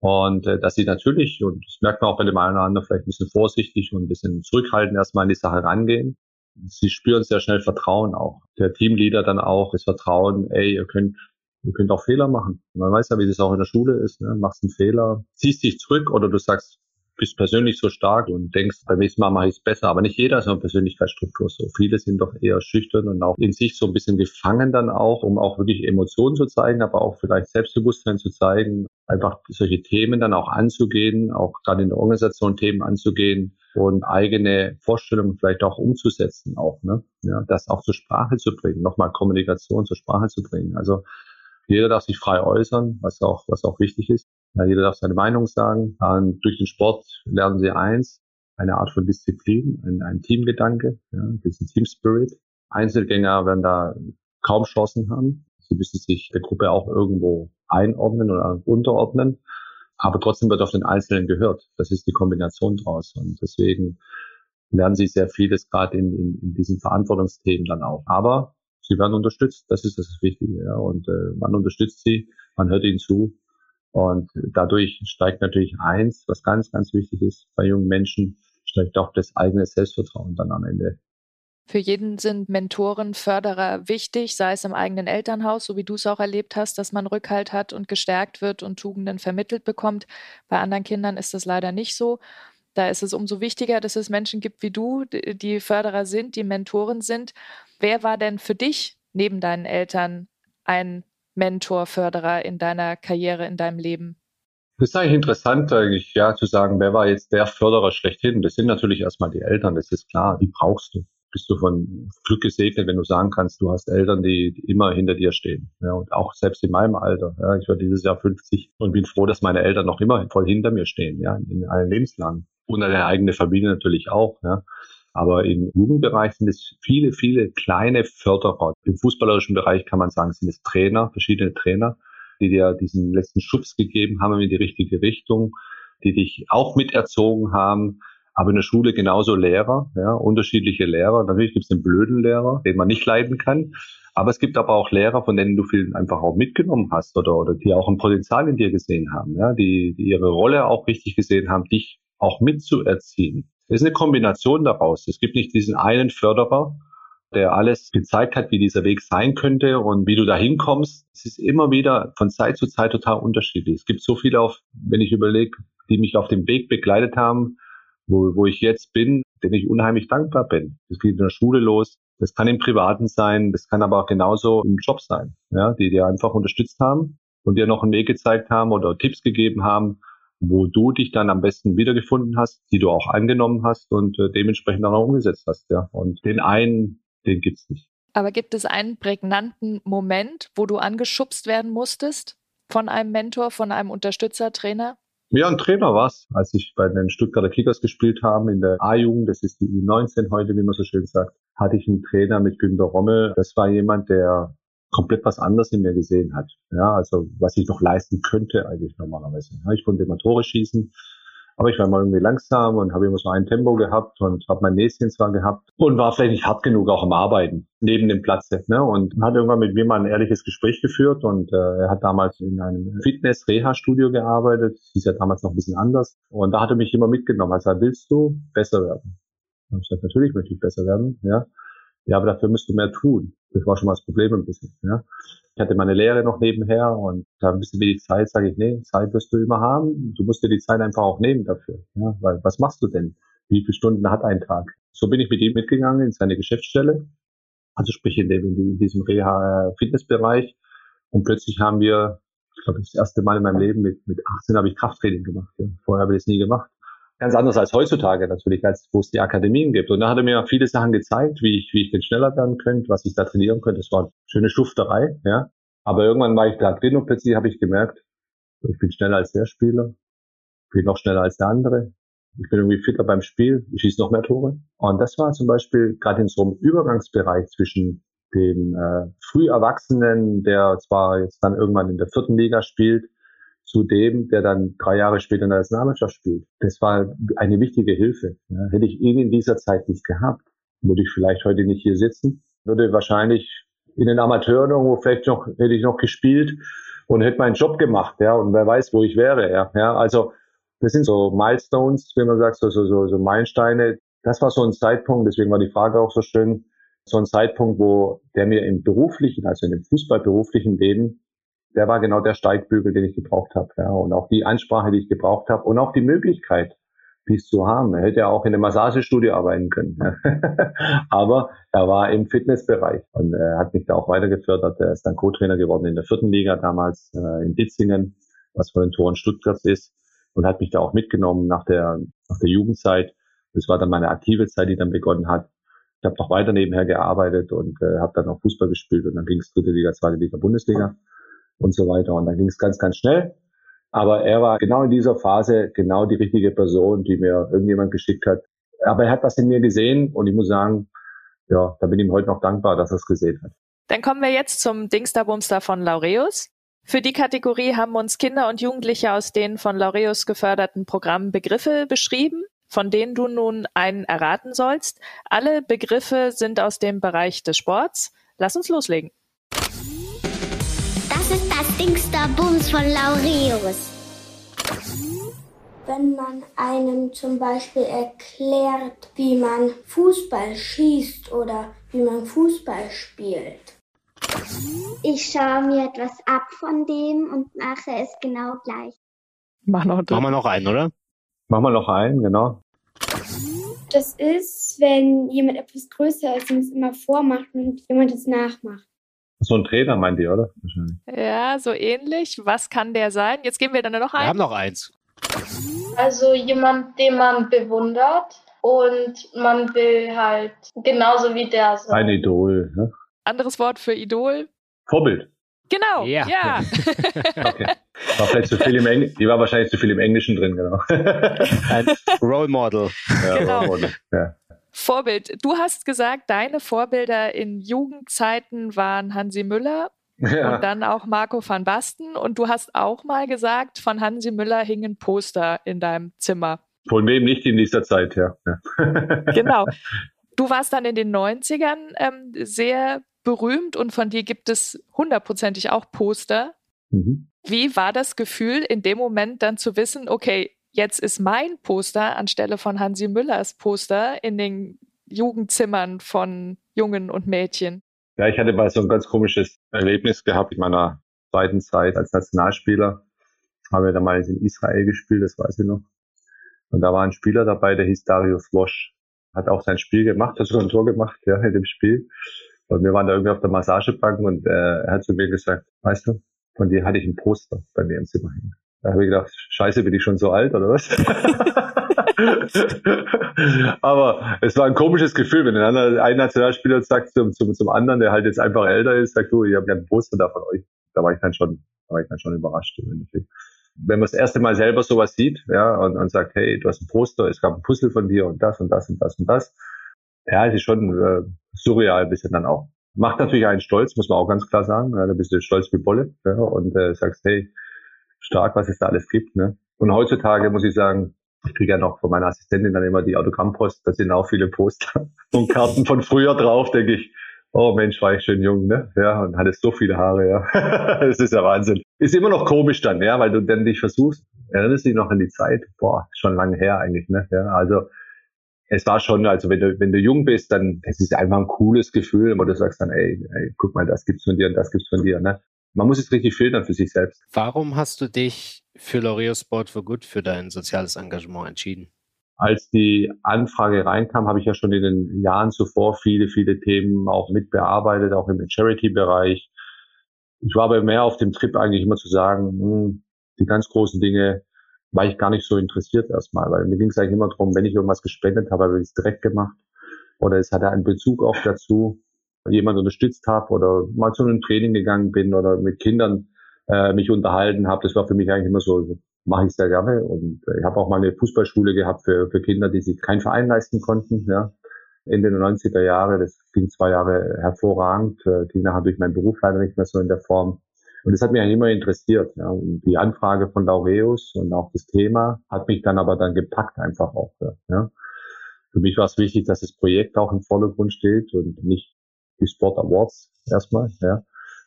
und äh, dass sie natürlich, und das merkt man auch bei dem einen oder anderen, vielleicht ein bisschen vorsichtig und ein bisschen zurückhaltend erstmal in die Sache rangehen. Sie spüren sehr schnell Vertrauen auch. Der Teamleader dann auch das Vertrauen, ey, ihr könnt ihr könnt auch Fehler machen. Man weiß ja, wie das auch in der Schule ist. Ne? Machst einen Fehler, ziehst dich zurück oder du sagst, bist persönlich so stark und denkst, beim nächsten Mal mache ich es besser. Aber nicht jeder ist eine Persönlichkeitsstruktur so. Viele sind doch eher schüchtern und auch in sich so ein bisschen gefangen dann auch, um auch wirklich Emotionen zu zeigen, aber auch vielleicht Selbstbewusstsein zu zeigen, einfach solche Themen dann auch anzugehen, auch gerade in der Organisation Themen anzugehen und eigene Vorstellungen vielleicht auch umzusetzen auch, ne? Ja, das auch zur Sprache zu bringen, nochmal Kommunikation zur Sprache zu bringen. Also jeder darf sich frei äußern, was auch, was auch wichtig ist. Ja, jeder darf seine Meinung sagen. Und durch den Sport lernen sie eins, eine Art von Disziplin, ein, ein Teamgedanke, ja, diesen Team Spirit. Einzelgänger werden da kaum Chancen haben. Sie müssen sich der Gruppe auch irgendwo einordnen oder unterordnen. Aber trotzdem wird auf den Einzelnen gehört. Das ist die Kombination draus. Und deswegen lernen sie sehr vieles gerade in, in, in diesen Verantwortungsthemen dann auch. Aber sie werden unterstützt. Das ist das Wichtige. Ja. Und äh, man unterstützt sie, man hört ihnen zu. Und dadurch steigt natürlich eins, was ganz, ganz wichtig ist bei jungen Menschen, steigt auch das eigene Selbstvertrauen dann am Ende. Für jeden sind Mentoren, Förderer wichtig, sei es im eigenen Elternhaus, so wie du es auch erlebt hast, dass man Rückhalt hat und gestärkt wird und Tugenden vermittelt bekommt. Bei anderen Kindern ist das leider nicht so. Da ist es umso wichtiger, dass es Menschen gibt wie du, die Förderer sind, die Mentoren sind. Wer war denn für dich neben deinen Eltern ein Mentor, Förderer in deiner Karriere, in deinem Leben? Das ist eigentlich interessant, eigentlich, ja, zu sagen, wer war jetzt der Förderer schlechthin? Das sind natürlich erstmal die Eltern, das ist klar, die brauchst du. Bist du von Glück gesegnet, wenn du sagen kannst, du hast Eltern, die immer hinter dir stehen. Ja, und auch selbst in meinem Alter. Ja, ich werde dieses Jahr 50 und bin froh, dass meine Eltern noch immer voll hinter mir stehen, ja, in allen Lebenslagen. Und eine eigene Familie natürlich auch, ja. Aber im Jugendbereich sind es viele, viele kleine Förderer. Im fußballerischen Bereich kann man sagen, sind es Trainer, verschiedene Trainer, die dir diesen letzten Schubs gegeben haben in die richtige Richtung, die dich auch miterzogen haben. Aber in der Schule genauso Lehrer, ja, unterschiedliche Lehrer. Natürlich gibt es den blöden Lehrer, den man nicht leiden kann. Aber es gibt aber auch Lehrer, von denen du viel einfach auch mitgenommen hast oder, oder die auch ein Potenzial in dir gesehen haben, ja, die, die ihre Rolle auch richtig gesehen haben, dich auch mitzuerziehen. Es ist eine Kombination daraus. Es gibt nicht diesen einen Förderer, der alles gezeigt hat, wie dieser Weg sein könnte und wie du da hinkommst. Es ist immer wieder von Zeit zu Zeit total unterschiedlich. Es gibt so viele, auf, wenn ich überlege, die mich auf dem Weg begleitet haben, wo, wo ich jetzt bin, denen ich unheimlich dankbar bin. Das geht in der Schule los. Das kann im Privaten sein, das kann aber auch genauso im Job sein, ja, die dir einfach unterstützt haben und dir noch einen Weg gezeigt haben oder Tipps gegeben haben, wo du dich dann am besten wiedergefunden hast, die du auch angenommen hast und äh, dementsprechend auch umgesetzt hast. Ja. Und den einen, den gibt's nicht. Aber gibt es einen prägnanten Moment, wo du angeschubst werden musstest von einem Mentor, von einem Unterstützer, Trainer? Ja, ein Trainer war's, als ich bei den Stuttgarter Kickers gespielt habe in der A-Jugend, das ist die U19 heute, wie man so schön sagt, hatte ich einen Trainer mit Günter Rommel. Das war jemand, der komplett was anderes in mir gesehen hat. Ja, also was ich noch leisten könnte eigentlich normalerweise. Ja, ich konnte immer Tore schießen, Aber ich war mal irgendwie langsam und habe immer so ein Tempo gehabt und habe mein Näschen zwar gehabt und war vielleicht nicht hart genug auch am Arbeiten neben dem Platze. Ne? Und hat irgendwann mit mir mal ein ehrliches Gespräch geführt und äh, er hat damals in einem Fitness-Reha-Studio gearbeitet. Hieß ja damals noch ein bisschen anders. Und da hat er mich immer mitgenommen. Er sagt, willst du besser werden? Und ich gesagt, natürlich möchte ich besser werden. Ja, ja, aber dafür müsst du mehr tun. Das war schon mal das Problem ein bisschen. Ja. Ich hatte meine Lehre noch nebenher und da ein bisschen wenig Zeit, sage ich, nee, Zeit wirst du immer haben. Du musst dir die Zeit einfach auch nehmen dafür. Ja. Weil was machst du denn? Wie viele Stunden hat ein Tag? So bin ich mit ihm mitgegangen in seine Geschäftsstelle. Also sprich in, dem, in diesem Reha-Fitnessbereich. Und plötzlich haben wir, ich glaube, das erste Mal in meinem Leben mit, mit 18 habe ich Krafttraining gemacht. Ja. Vorher habe ich das nie gemacht ganz anders als heutzutage natürlich, als wo es die Akademien gibt. Und da hat er mir viele Sachen gezeigt, wie ich, wie ich denn schneller werden könnte, was ich da trainieren könnte. Das war eine schöne Schufterei, ja. Aber irgendwann war ich da drin und plötzlich habe ich gemerkt, ich bin schneller als der Spieler, ich bin noch schneller als der andere. Ich bin irgendwie fitter beim Spiel, ich schieße noch mehr Tore. Und das war zum Beispiel gerade in so einem Übergangsbereich zwischen dem äh, Früherwachsenen, der zwar jetzt dann irgendwann in der vierten Liga spielt, zu dem, der dann drei Jahre später in der Nationalmannschaft spielt. Das war eine wichtige Hilfe. Ja, hätte ich ihn in dieser Zeit nicht gehabt, würde ich vielleicht heute nicht hier sitzen, würde wahrscheinlich in den Amateuren irgendwo vielleicht noch, hätte ich noch gespielt und hätte meinen Job gemacht, ja, und wer weiß, wo ich wäre, ja, ja, also, das sind so Milestones, wie man sagt, so, so, so, so Meilensteine. Das war so ein Zeitpunkt, deswegen war die Frage auch so schön, so ein Zeitpunkt, wo der mir im beruflichen, also in dem fußballberuflichen Leben der war genau der Steigbügel, den ich gebraucht habe. Ja. Und auch die Ansprache, die ich gebraucht habe und auch die Möglichkeit, dies zu haben. Er hätte ja auch in einem Massagestudio arbeiten können. Aber er war im Fitnessbereich und er hat mich da auch weiter gefördert. Er ist dann Co-Trainer geworden in der vierten Liga damals äh, in Ditzingen, was von den Toren Stuttgart ist und hat mich da auch mitgenommen nach der, nach der Jugendzeit. Das war dann meine aktive Zeit, die dann begonnen hat. Ich habe noch weiter nebenher gearbeitet und äh, habe dann auch Fußball gespielt und dann ging es dritte Liga, zweite Liga, Bundesliga und so weiter. Und dann ging es ganz, ganz schnell. Aber er war genau in dieser Phase genau die richtige Person, die mir irgendjemand geschickt hat. Aber er hat was in mir gesehen und ich muss sagen, ja, da bin ich ihm heute noch dankbar, dass er es gesehen hat. Dann kommen wir jetzt zum Dingsterbumster von Laureus. Für die Kategorie haben uns Kinder und Jugendliche aus den von Laureus geförderten Programmen Begriffe beschrieben, von denen du nun einen erraten sollst. Alle Begriffe sind aus dem Bereich des Sports. Lass uns loslegen. Das ist das Dingster Bums von Laureus. Wenn man einem zum Beispiel erklärt, wie man Fußball schießt oder wie man Fußball spielt. Ich schaue mir etwas ab von dem und mache es genau gleich. Mach noch Machen wir noch einen, oder? Machen wir noch einen, genau. Das ist, wenn jemand etwas größer ist und es immer vormacht und jemand es nachmacht. So ein Trainer meint ihr, oder? Ja, so ähnlich. Was kann der sein? Jetzt geben wir dann noch einen. Wir haben noch eins. Also jemand, den man bewundert und man will halt genauso wie der sein. Ein Idol. Ne? Anderes Wort für Idol? Vorbild. Genau, ja. ja. okay. War vielleicht zu viel im Englischen, die war wahrscheinlich zu viel im Englischen drin, genau. Ein Role Model. Ja, genau. Role Model. Ja. Vorbild. Du hast gesagt, deine Vorbilder in Jugendzeiten waren Hansi Müller ja. und dann auch Marco van Basten. Und du hast auch mal gesagt, von Hansi Müller hingen Poster in deinem Zimmer. Von wem nicht in dieser Zeit, ja. genau. Du warst dann in den 90ern ähm, sehr berühmt und von dir gibt es hundertprozentig auch Poster. Mhm. Wie war das Gefühl, in dem Moment dann zu wissen, okay, jetzt ist mein Poster anstelle von Hansi Müllers Poster in den Jugendzimmern von Jungen und Mädchen. Ja, ich hatte mal so ein ganz komisches Erlebnis gehabt in meiner zweiten Zeit als Nationalspieler. Haben wir damals in Israel gespielt, das weiß ich noch. Und da war ein Spieler dabei, der hieß Darius Wosch. Hat auch sein Spiel gemacht, hat sogar ein Tor gemacht, ja, in dem Spiel. Und wir waren da irgendwie auf der Massagebank und äh, er hat zu mir gesagt, weißt du, von dir hatte ich ein Poster bei mir im Zimmer hängen. Da habe ich gedacht, scheiße, bin ich schon so alt oder was? Aber es war ein komisches Gefühl, wenn ein, anderer, ein Nationalspieler sagt zum, zum, zum anderen, der halt jetzt einfach älter ist, sagt, du, ich habe ja ein Poster da von euch. Da war ich dann schon, da war ich dann schon überrascht im Endeffekt. Wenn man das erste Mal selber sowas sieht, ja, und, und sagt, hey, du hast ein Poster, es gab ein Puzzle von dir und das und das und das und das. Ja, es ist schon äh, surreal ein bisschen dann auch. Macht natürlich einen stolz, muss man auch ganz klar sagen. Ja, da bist du stolz wie Bolle ja, und äh, sagst, hey, stark, was es da alles gibt. Ne? Und heutzutage muss ich sagen, Ich kriege ja noch von meiner Assistentin dann immer die Autogrammpost, da sind auch viele Poster und Karten von früher drauf, denke ich. Oh Mensch, war ich schön jung, ne? Ja, und hatte so viele Haare, ja. das ist ja Wahnsinn. Ist immer noch komisch dann, ja, weil du dann dich versuchst, erinnerst dich noch an die Zeit? Boah, schon lange her eigentlich, ne? Ja, also es war schon, also wenn du, wenn du jung bist, dann, es ist einfach ein cooles Gefühl, wo du sagst dann, ey, ey, guck mal, das gibt's von dir und das gibt's von dir, ne? Man muss es richtig filtern für sich selbst. Warum hast du dich für L'Oreal Sport for Good für dein soziales Engagement entschieden? Als die Anfrage reinkam, habe ich ja schon in den Jahren zuvor viele, viele Themen auch mitbearbeitet, auch im Charity-Bereich. Ich war aber mehr auf dem Trip eigentlich immer zu sagen, hm, die ganz großen Dinge war ich gar nicht so interessiert erstmal, weil mir ging es eigentlich immer darum, wenn ich irgendwas gespendet habe, habe ich es direkt gemacht oder es hatte einen Bezug auch dazu, jemand unterstützt habe oder mal zu einem Training gegangen bin oder mit Kindern äh, mich unterhalten habe. Das war für mich eigentlich immer so, mache ich sehr gerne. Und äh, ich habe auch mal eine Fußballschule gehabt für, für Kinder, die sich keinen Verein leisten konnten. Ja. Ende der 90er Jahre, das ging zwei Jahre hervorragend, ging nachher durch meinen Beruf leider nicht mehr so in der Form. Und das hat mich eigentlich immer interessiert. Ja. Und die Anfrage von Laureus und auch das Thema hat mich dann aber dann gepackt einfach auch. Ja. Für mich war es wichtig, dass das Projekt auch im Vordergrund steht und nicht die Sport Awards erstmal. Ja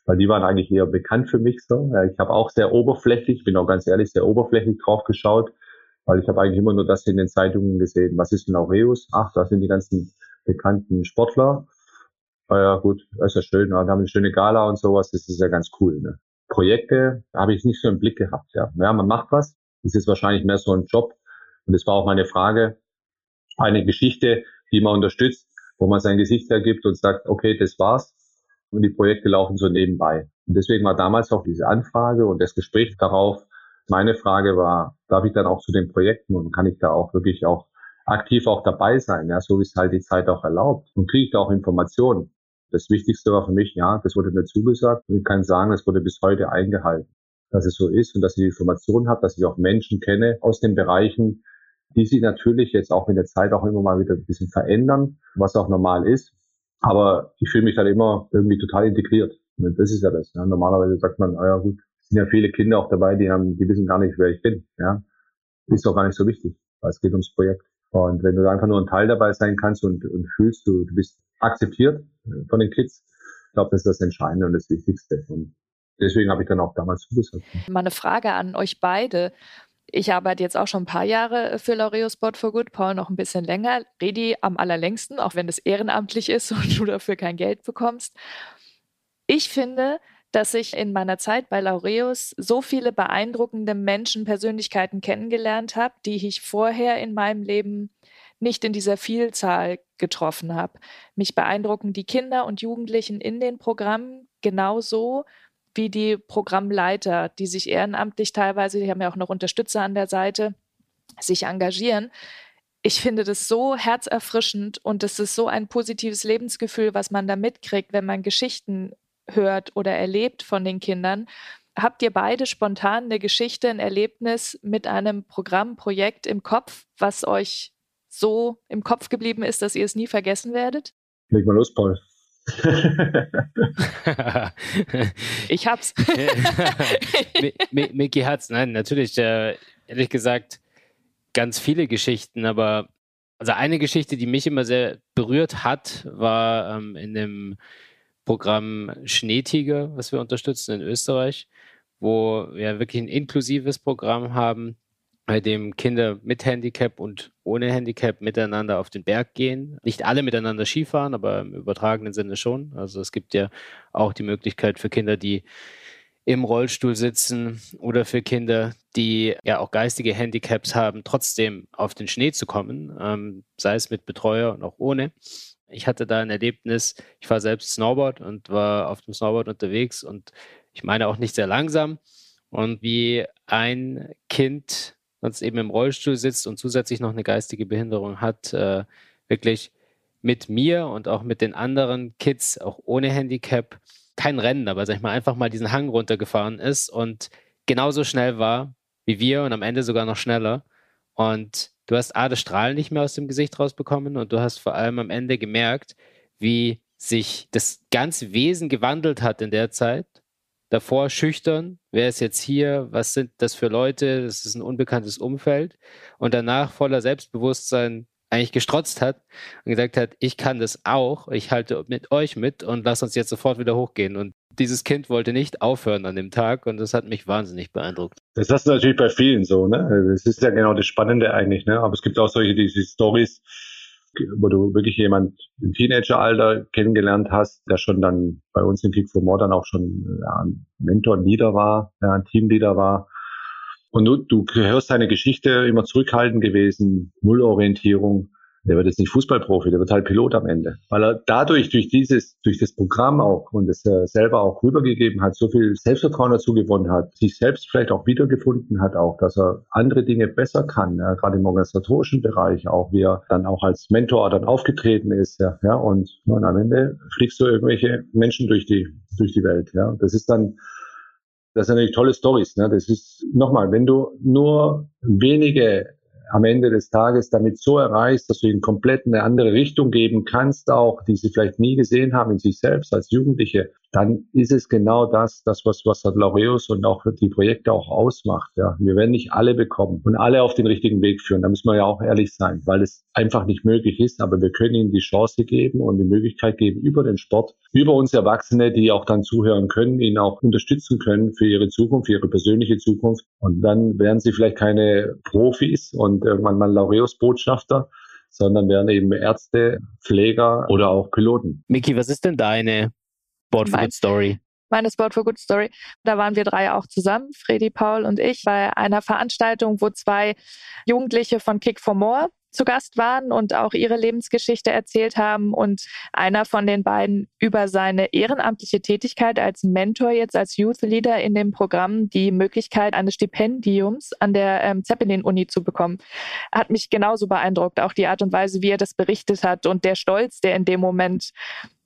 weil die waren eigentlich eher bekannt für mich so. Ja, ich habe auch sehr oberflächlich, bin auch ganz ehrlich, sehr oberflächlich drauf geschaut, weil ich habe eigentlich immer nur das in den Zeitungen gesehen. Was ist ein Aureus? Ach, da sind die ganzen bekannten Sportler. Ja gut, ist ja schön. Ja, da haben eine schöne Gala und sowas. Das ist ja ganz cool. Ne? Projekte habe ich nicht so im Blick gehabt. Ja, ja man macht was. Das ist wahrscheinlich mehr so ein Job. Und das war auch meine Frage. Eine Geschichte, die man unterstützt, wo man sein Gesicht ergibt und sagt, okay, das war's und die Projekte laufen so nebenbei. Und deswegen war damals auch diese Anfrage und das Gespräch darauf. Meine Frage war, darf ich dann auch zu den Projekten und kann ich da auch wirklich auch aktiv auch dabei sein, ja, so wie es halt die Zeit auch erlaubt. Und kriege ich da auch Informationen. Das Wichtigste war für mich, ja, das wurde mir zugesagt und ich kann sagen, das wurde bis heute eingehalten, dass es so ist und dass ich die Informationen habe, dass ich auch Menschen kenne aus den Bereichen, die sich natürlich jetzt auch in der Zeit auch immer mal wieder ein bisschen verändern, was auch normal ist. Aber ich fühle mich dann immer irgendwie total integriert. Das ist ja das. Ja. Normalerweise sagt man, ah ja gut, sind ja viele Kinder auch dabei, die haben, die wissen gar nicht, wer ich bin. Ja. Ist auch gar nicht so wichtig, weil es geht ums Projekt. Und wenn du einfach nur ein Teil dabei sein kannst und, und fühlst, du, du bist akzeptiert von den Kids, ich glaube, das ist das Entscheidende und das Wichtigste. Und deswegen habe ich dann auch damals zugesagt. Mal eine Frage an euch beide. Ich arbeite jetzt auch schon ein paar Jahre für Laureo Sport for Good, Paul noch ein bisschen länger, Redi am allerlängsten, auch wenn es ehrenamtlich ist und du dafür kein Geld bekommst. Ich finde, dass ich in meiner Zeit bei Laureus so viele beeindruckende Menschen, Persönlichkeiten kennengelernt habe, die ich vorher in meinem Leben nicht in dieser Vielzahl getroffen habe. Mich beeindrucken die Kinder und Jugendlichen in den Programmen genauso wie die Programmleiter, die sich ehrenamtlich teilweise, die haben ja auch noch Unterstützer an der Seite, sich engagieren. Ich finde das so herzerfrischend und es ist so ein positives Lebensgefühl, was man da mitkriegt, wenn man Geschichten hört oder erlebt von den Kindern. Habt ihr beide spontan eine Geschichte, ein Erlebnis mit einem Programmprojekt im Kopf, was euch so im Kopf geblieben ist, dass ihr es nie vergessen werdet? Leg mal los, Paul. ich hab's. Mickey hat's. Nein, natürlich, äh, ehrlich gesagt, ganz viele Geschichten, aber also eine Geschichte, die mich immer sehr berührt hat, war ähm, in dem Programm Schneetiger, was wir unterstützen in Österreich, wo wir wirklich ein inklusives Programm haben, bei dem Kinder mit Handicap und ohne Handicap miteinander auf den Berg gehen. Nicht alle miteinander Skifahren, aber im übertragenen Sinne schon. Also es gibt ja auch die Möglichkeit für Kinder, die im Rollstuhl sitzen oder für Kinder, die ja auch geistige Handicaps haben, trotzdem auf den Schnee zu kommen, ähm, sei es mit Betreuer und auch ohne. Ich hatte da ein Erlebnis, ich war selbst Snowboard und war auf dem Snowboard unterwegs und ich meine auch nicht sehr langsam. Und wie ein Kind sonst eben im Rollstuhl sitzt und zusätzlich noch eine geistige Behinderung hat, äh, wirklich mit mir und auch mit den anderen Kids, auch ohne Handicap, kein Rennen, aber sag ich mal, einfach mal diesen Hang runtergefahren ist und genauso schnell war wie wir und am Ende sogar noch schneller. Und du hast A, das Strahlen nicht mehr aus dem Gesicht rausbekommen und du hast vor allem am Ende gemerkt, wie sich das ganze Wesen gewandelt hat in der Zeit davor schüchtern. Wer ist jetzt hier? Was sind das für Leute? Das ist ein unbekanntes Umfeld. Und danach voller Selbstbewusstsein eigentlich gestrotzt hat und gesagt hat, ich kann das auch, ich halte mit euch mit und lass uns jetzt sofort wieder hochgehen. Und dieses Kind wollte nicht aufhören an dem Tag und das hat mich wahnsinnig beeindruckt. Das ist natürlich bei vielen so, ne? Das ist ja genau das Spannende eigentlich, ne? Aber es gibt auch solche, diese Stories, wo du wirklich jemand im Teenageralter kennengelernt hast, der schon dann bei uns in Kick for More dann auch schon ja, ein Mentor, ein Leader war, ja, ein Teamleader war. Und du, du hörst seine Geschichte immer zurückhaltend gewesen, Nullorientierung der wird jetzt nicht Fußballprofi, der wird halt Pilot am Ende. Weil er dadurch, durch dieses, durch das Programm auch und es selber auch rübergegeben hat, so viel Selbstvertrauen dazu gewonnen hat, sich selbst vielleicht auch wiedergefunden hat, auch, dass er andere Dinge besser kann, ja, gerade im organisatorischen Bereich auch, wie er dann auch als Mentor dann aufgetreten ist, ja, ja und, und am Ende fliegst du irgendwelche Menschen durch die, durch die Welt, ja. Das ist dann, das sind natürlich tolle Stories. Ne? Das ist nochmal, wenn du nur wenige am Ende des Tages damit so erreichst, dass du ihnen komplett eine andere Richtung geben kannst, auch die sie vielleicht nie gesehen haben in sich selbst als Jugendliche, dann ist es genau das, das was was hat Laureus und auch die Projekte auch ausmacht. Ja, wir werden nicht alle bekommen und alle auf den richtigen Weg führen. Da müssen wir ja auch ehrlich sein, weil es einfach nicht möglich ist. Aber wir können ihnen die Chance geben und die Möglichkeit geben über den Sport, über uns Erwachsene, die auch dann zuhören können, ihnen auch unterstützen können für ihre Zukunft, für ihre persönliche Zukunft. Und dann werden sie vielleicht keine Profis und irgendwann mal Laureus-Botschafter, sondern werden eben Ärzte, Pfleger oder auch Piloten. Miki, was ist denn deine Sport for Good Story? Meine Sport for Good Story. Da waren wir drei auch zusammen, Fredi, Paul und ich, bei einer Veranstaltung, wo zwei Jugendliche von Kick for More zu Gast waren und auch ihre Lebensgeschichte erzählt haben und einer von den beiden über seine ehrenamtliche Tätigkeit als Mentor jetzt als Youth Leader in dem Programm die Möglichkeit eines Stipendiums an der ähm, Zeppelin-Uni zu bekommen. Hat mich genauso beeindruckt, auch die Art und Weise, wie er das berichtet hat und der Stolz, der in dem Moment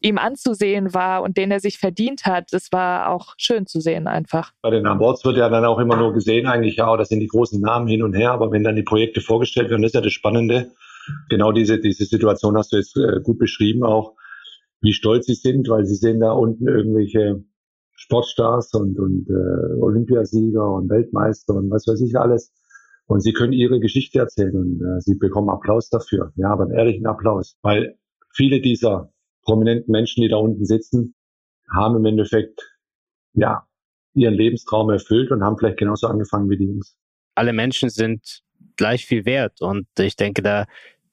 ihm anzusehen war und den er sich verdient hat, das war auch schön zu sehen einfach. Bei den Awards wird ja dann auch immer nur gesehen, eigentlich, ja, das sind die großen Namen hin und her, aber wenn dann die Projekte vorgestellt werden, das ist ja das Spannende. Genau diese, diese Situation hast du jetzt äh, gut beschrieben auch, wie stolz sie sind, weil sie sehen da unten irgendwelche Sportstars und, und äh, Olympiasieger und Weltmeister und was weiß ich alles. Und sie können ihre Geschichte erzählen und äh, sie bekommen Applaus dafür. Ja, aber einen ehrlichen Applaus, weil viele dieser prominenten Menschen, die da unten sitzen, haben im Endeffekt, ja, ihren Lebenstraum erfüllt und haben vielleicht genauso angefangen wie die Jungs. Alle Menschen sind gleich viel wert und ich denke, da,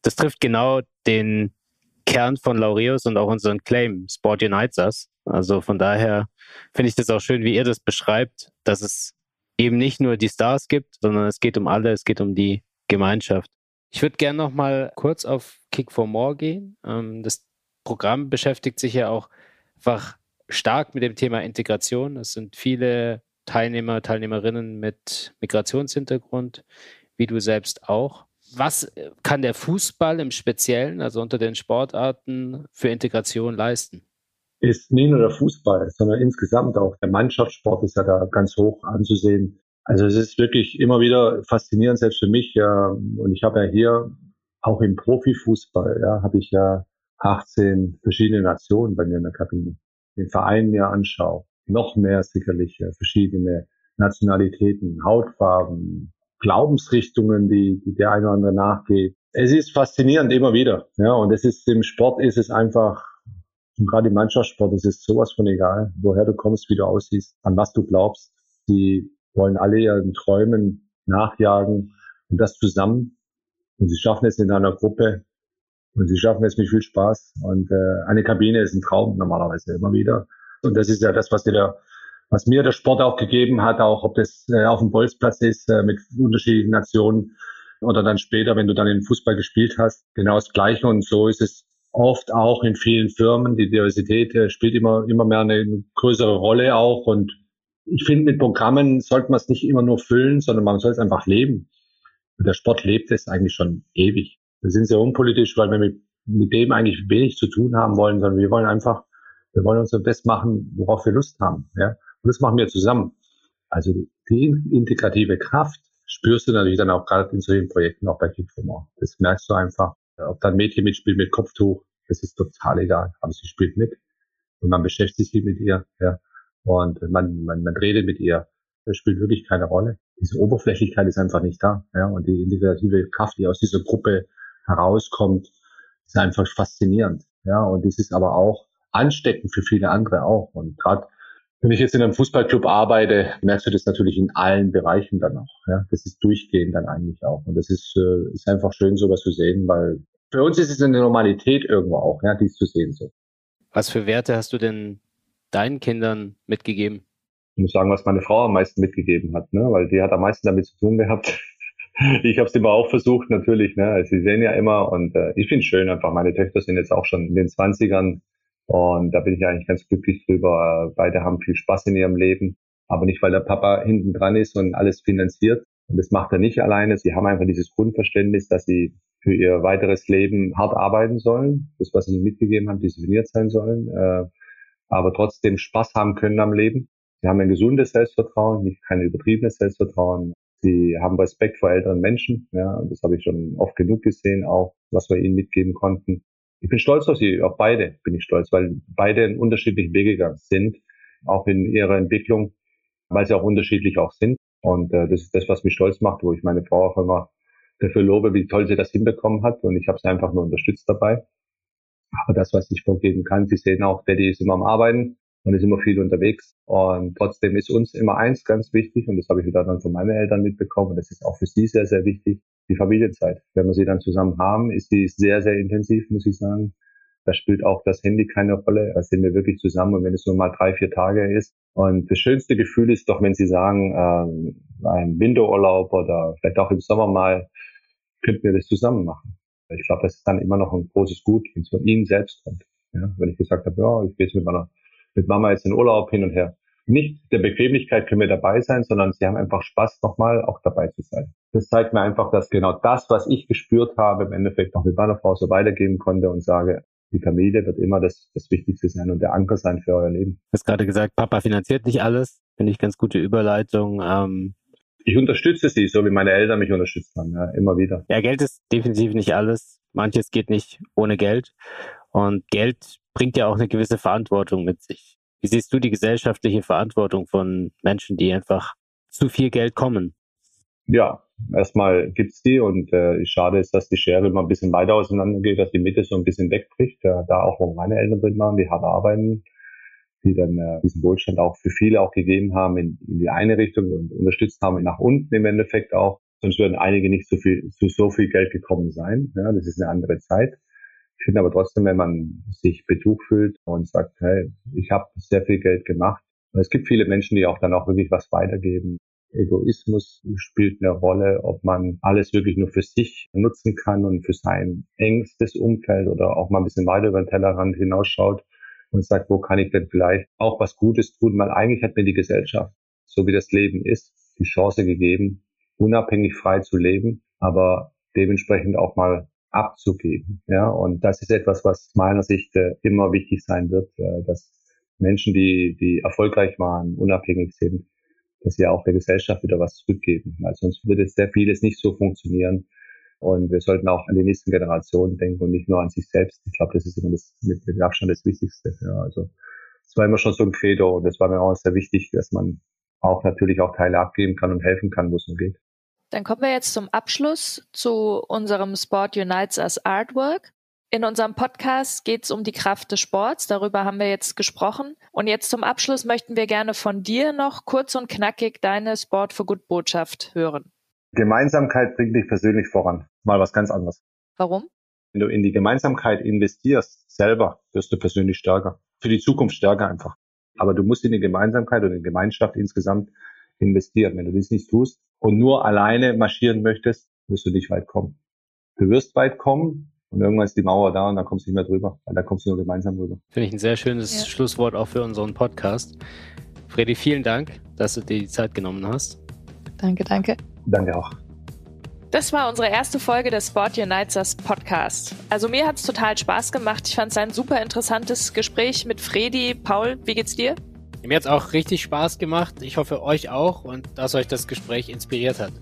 das trifft genau den Kern von Laureus und auch unseren Claim, Sport Unites Us. Also von daher finde ich das auch schön, wie ihr das beschreibt, dass es eben nicht nur die Stars gibt, sondern es geht um alle, es geht um die Gemeinschaft. Ich würde gerne noch mal kurz auf Kick for More gehen. Ähm, das Programm beschäftigt sich ja auch einfach stark mit dem Thema Integration. Es sind viele Teilnehmer, Teilnehmerinnen mit Migrationshintergrund, wie du selbst auch. Was kann der Fußball im Speziellen, also unter den Sportarten, für Integration leisten? Ist nicht nur der Fußball, sondern insgesamt auch der Mannschaftssport ist ja da ganz hoch anzusehen. Also es ist wirklich immer wieder faszinierend, selbst für mich. Ja, und ich habe ja hier auch im Profifußball, ja, habe ich ja 18 verschiedene Nationen bei mir in der Kabine. Den Verein mir anschaue, noch mehr sicherlich äh, verschiedene Nationalitäten, Hautfarben, Glaubensrichtungen, die, die der eine oder andere nachgeht. Es ist faszinierend immer wieder. Ja, und es ist im Sport ist es einfach, und gerade im Mannschaftssport ist es sowas von egal, woher du kommst, wie du aussiehst, an was du glaubst. Die wollen alle ihren Träumen nachjagen und das zusammen. Und sie schaffen es in einer Gruppe, und sie schaffen es mit viel Spaß. Und äh, eine Kabine ist ein Traum normalerweise immer wieder. Und das ist ja das, was dir der, was mir der Sport auch gegeben hat, auch ob das äh, auf dem Bolzplatz ist äh, mit unterschiedlichen Nationen oder dann später, wenn du dann in Fußball gespielt hast, genau das Gleiche. Und so ist es oft auch in vielen Firmen. Die Diversität äh, spielt immer immer mehr eine größere Rolle auch. Und ich finde, mit Programmen sollte man es nicht immer nur füllen, sondern man soll es einfach leben. Und der Sport lebt es eigentlich schon ewig. Wir sind sehr unpolitisch, weil wir mit, mit dem eigentlich wenig zu tun haben wollen, sondern wir wollen einfach, wir wollen uns das machen, worauf wir Lust haben. Ja? Und das machen wir zusammen. Also die integrative Kraft spürst du natürlich dann auch gerade in solchen Projekten, auch bei Kickformer. Das merkst du einfach. Ob da ein Mädchen mitspielt mit Kopftuch, das ist total egal. Aber sie spielt mit und man beschäftigt sich mit ihr. Ja. Und man, man, man redet mit ihr. Das spielt wirklich keine Rolle. Diese Oberflächlichkeit ist einfach nicht da. Ja? Und die integrative Kraft, die aus dieser Gruppe herauskommt, ist einfach faszinierend. Ja, und das ist aber auch ansteckend für viele andere auch. Und gerade wenn ich jetzt in einem Fußballclub arbeite, merkst du das natürlich in allen Bereichen dann auch. Ja, das ist durchgehend dann eigentlich auch. Und das ist, äh, ist einfach schön, sowas zu sehen, weil für uns ist es eine Normalität irgendwo auch, ja, dies zu sehen so. Was für Werte hast du denn deinen Kindern mitgegeben? Ich muss sagen, was meine Frau am meisten mitgegeben hat, ne? weil die hat am meisten damit zu tun gehabt. ich habe es immer auch versucht, natürlich. Ne? Sie sehen ja immer und äh, ich finde schön einfach. Meine Töchter sind jetzt auch schon in den Zwanzigern und da bin ich eigentlich ganz glücklich drüber. Beide haben viel Spaß in ihrem Leben, aber nicht, weil der Papa hinten dran ist und alles finanziert. Und das macht er nicht alleine. Sie haben einfach dieses Grundverständnis, dass sie für ihr weiteres Leben hart arbeiten sollen. Das, was sie mitgegeben haben, diszipliniert sein sollen. Äh, aber trotzdem Spaß haben können am Leben. Sie haben ein gesundes Selbstvertrauen, nicht kein übertriebenes Selbstvertrauen. Sie haben Respekt vor älteren Menschen. Ja, und das habe ich schon oft genug gesehen, auch was wir ihnen mitgeben konnten. Ich bin stolz auf sie, auf beide bin ich stolz, weil beide in unterschiedliche Wege gegangen sind, auch in ihrer Entwicklung, weil sie auch unterschiedlich auch sind. Und äh, das ist das, was mich stolz macht, wo ich meine Frau auch immer dafür lobe, wie toll sie das hinbekommen hat. Und ich habe sie einfach nur unterstützt dabei. Aber das, was ich vorgeben kann, Sie sehen auch, Daddy ist immer am Arbeiten und ist immer viel unterwegs. Und trotzdem ist uns immer eins ganz wichtig, und das habe ich wieder dann von meinen Eltern mitbekommen, und das ist auch für sie sehr, sehr wichtig, die Familienzeit. Wenn wir sie dann zusammen haben, ist sie sehr, sehr intensiv, muss ich sagen. Da spielt auch das Handy keine Rolle. Da sind wir wirklich zusammen und wenn es nur mal drei, vier Tage ist. Und das schönste Gefühl ist doch, wenn Sie sagen, ähm, ein Winterurlaub oder vielleicht auch im Sommer mal, könnten wir das zusammen machen. Ich glaube, das ist dann immer noch ein großes Gut, wenn es von Ihnen selbst kommt. Ja, wenn ich gesagt habe, ja, ich gehe jetzt mit meiner mit Mama jetzt in Urlaub hin und her. Nicht der Bequemlichkeit können wir dabei sein, sondern sie haben einfach Spaß, nochmal auch dabei zu sein. Das zeigt mir einfach, dass genau das, was ich gespürt habe, im Endeffekt auch mit meiner Frau so weitergeben konnte und sage, die Familie wird immer das, das Wichtigste sein und der Anker sein für euer Leben. Du hast gerade gesagt, Papa finanziert nicht alles. Finde ich ganz gute Überleitung. Ähm ich unterstütze sie, so wie meine Eltern mich unterstützt haben, ja, immer wieder. Ja, Geld ist definitiv nicht alles. Manches geht nicht ohne Geld. Und Geld bringt ja auch eine gewisse Verantwortung mit sich. Wie siehst du die gesellschaftliche Verantwortung von Menschen, die einfach zu viel Geld kommen? Ja, erstmal gibt's die und äh, schade ist, dass die Schere immer ein bisschen weiter auseinander geht, dass die Mitte so ein bisschen wegbricht. Ja, da auch, wo meine Eltern drin waren, die hart arbeiten, die dann äh, diesen Wohlstand auch für viele auch gegeben haben in, in die eine Richtung und unterstützt haben nach unten im Endeffekt auch. Sonst würden einige nicht so viel, zu so viel Geld gekommen sein. Ja, das ist eine andere Zeit. Ich finde aber trotzdem, wenn man sich Betrug fühlt und sagt, hey, ich habe sehr viel Geld gemacht. es gibt viele Menschen, die auch dann auch wirklich was weitergeben. Egoismus spielt eine Rolle, ob man alles wirklich nur für sich nutzen kann und für sein engstes Umfeld oder auch mal ein bisschen weiter über den Tellerrand hinausschaut und sagt, wo kann ich denn vielleicht auch was Gutes tun, weil eigentlich hat mir die Gesellschaft, so wie das Leben ist, die Chance gegeben, unabhängig frei zu leben, aber dementsprechend auch mal abzugeben. Ja, und das ist etwas, was meiner Sicht äh, immer wichtig sein wird, äh, dass Menschen, die, die erfolgreich waren, unabhängig sind, dass sie auch der Gesellschaft wieder was zurückgeben. Weil sonst würde sehr vieles nicht so funktionieren. Und wir sollten auch an die nächsten Generationen denken und nicht nur an sich selbst. Ich glaube, das ist immer das mit, mit Abstand das Wichtigste. Ja, also es war immer schon so ein Credo und es war mir auch sehr wichtig, dass man auch natürlich auch Teile abgeben kann und helfen kann, wo es nur geht. Dann kommen wir jetzt zum Abschluss zu unserem Sport Unites Us Artwork. In unserem Podcast geht es um die Kraft des Sports. Darüber haben wir jetzt gesprochen. Und jetzt zum Abschluss möchten wir gerne von dir noch kurz und knackig deine Sport for Good Botschaft hören. Gemeinsamkeit bringt dich persönlich voran. Mal was ganz anderes. Warum? Wenn du in die Gemeinsamkeit investierst, selber wirst du persönlich stärker. Für die Zukunft stärker einfach. Aber du musst in die Gemeinsamkeit und in die Gemeinschaft insgesamt investieren. Wenn du das nicht tust und nur alleine marschieren möchtest, wirst du nicht weit kommen. Du wirst weit kommen und irgendwann ist die Mauer da und dann kommst du nicht mehr drüber, weil da kommst du nur gemeinsam rüber. Finde ich ein sehr schönes ja. Schlusswort auch für unseren Podcast. Freddy, vielen Dank, dass du dir die Zeit genommen hast. Danke, danke. Danke auch. Das war unsere erste Folge des Sport Unites Us Podcast. Also mir hat es total Spaß gemacht. Ich fand es ein super interessantes Gespräch mit Fredi. Paul, wie geht's dir? Mir hat es auch richtig Spaß gemacht. Ich hoffe euch auch und dass euch das Gespräch inspiriert hat.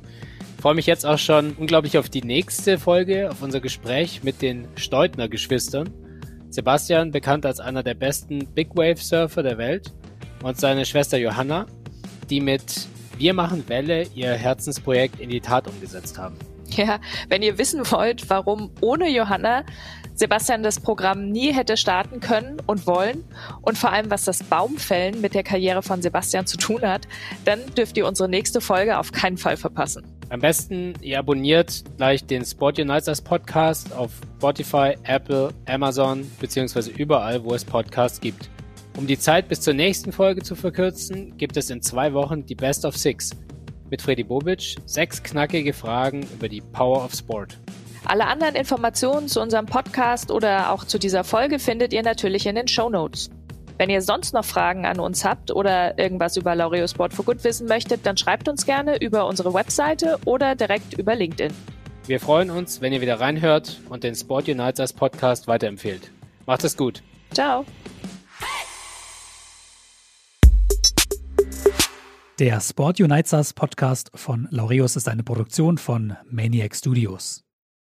Ich freue mich jetzt auch schon unglaublich auf die nächste Folge, auf unser Gespräch mit den Steutner Geschwistern. Sebastian, bekannt als einer der besten Big Wave Surfer der Welt, und seine Schwester Johanna, die mit Wir machen Welle ihr Herzensprojekt in die Tat umgesetzt haben. Ja, wenn ihr wissen wollt, warum ohne Johanna Sebastian das Programm nie hätte starten können und wollen und vor allem, was das Baumfällen mit der Karriere von Sebastian zu tun hat, dann dürft ihr unsere nächste Folge auf keinen Fall verpassen. Am besten, ihr abonniert gleich den Sport Uniters Podcast auf Spotify, Apple, Amazon beziehungsweise überall, wo es Podcasts gibt. Um die Zeit bis zur nächsten Folge zu verkürzen, gibt es in zwei Wochen die Best of Six mit Freddy Bobic sechs knackige Fragen über die Power of Sport. Alle anderen Informationen zu unserem Podcast oder auch zu dieser Folge findet ihr natürlich in den Show Notes. Wenn ihr sonst noch Fragen an uns habt oder irgendwas über Laureo Sport for Good wissen möchtet, dann schreibt uns gerne über unsere Webseite oder direkt über LinkedIn. Wir freuen uns, wenn ihr wieder reinhört und den Sport Unites Podcast weiterempfehlt. Macht es gut. Ciao. Der Sport Unites Podcast von Laureus ist eine Produktion von Maniac Studios.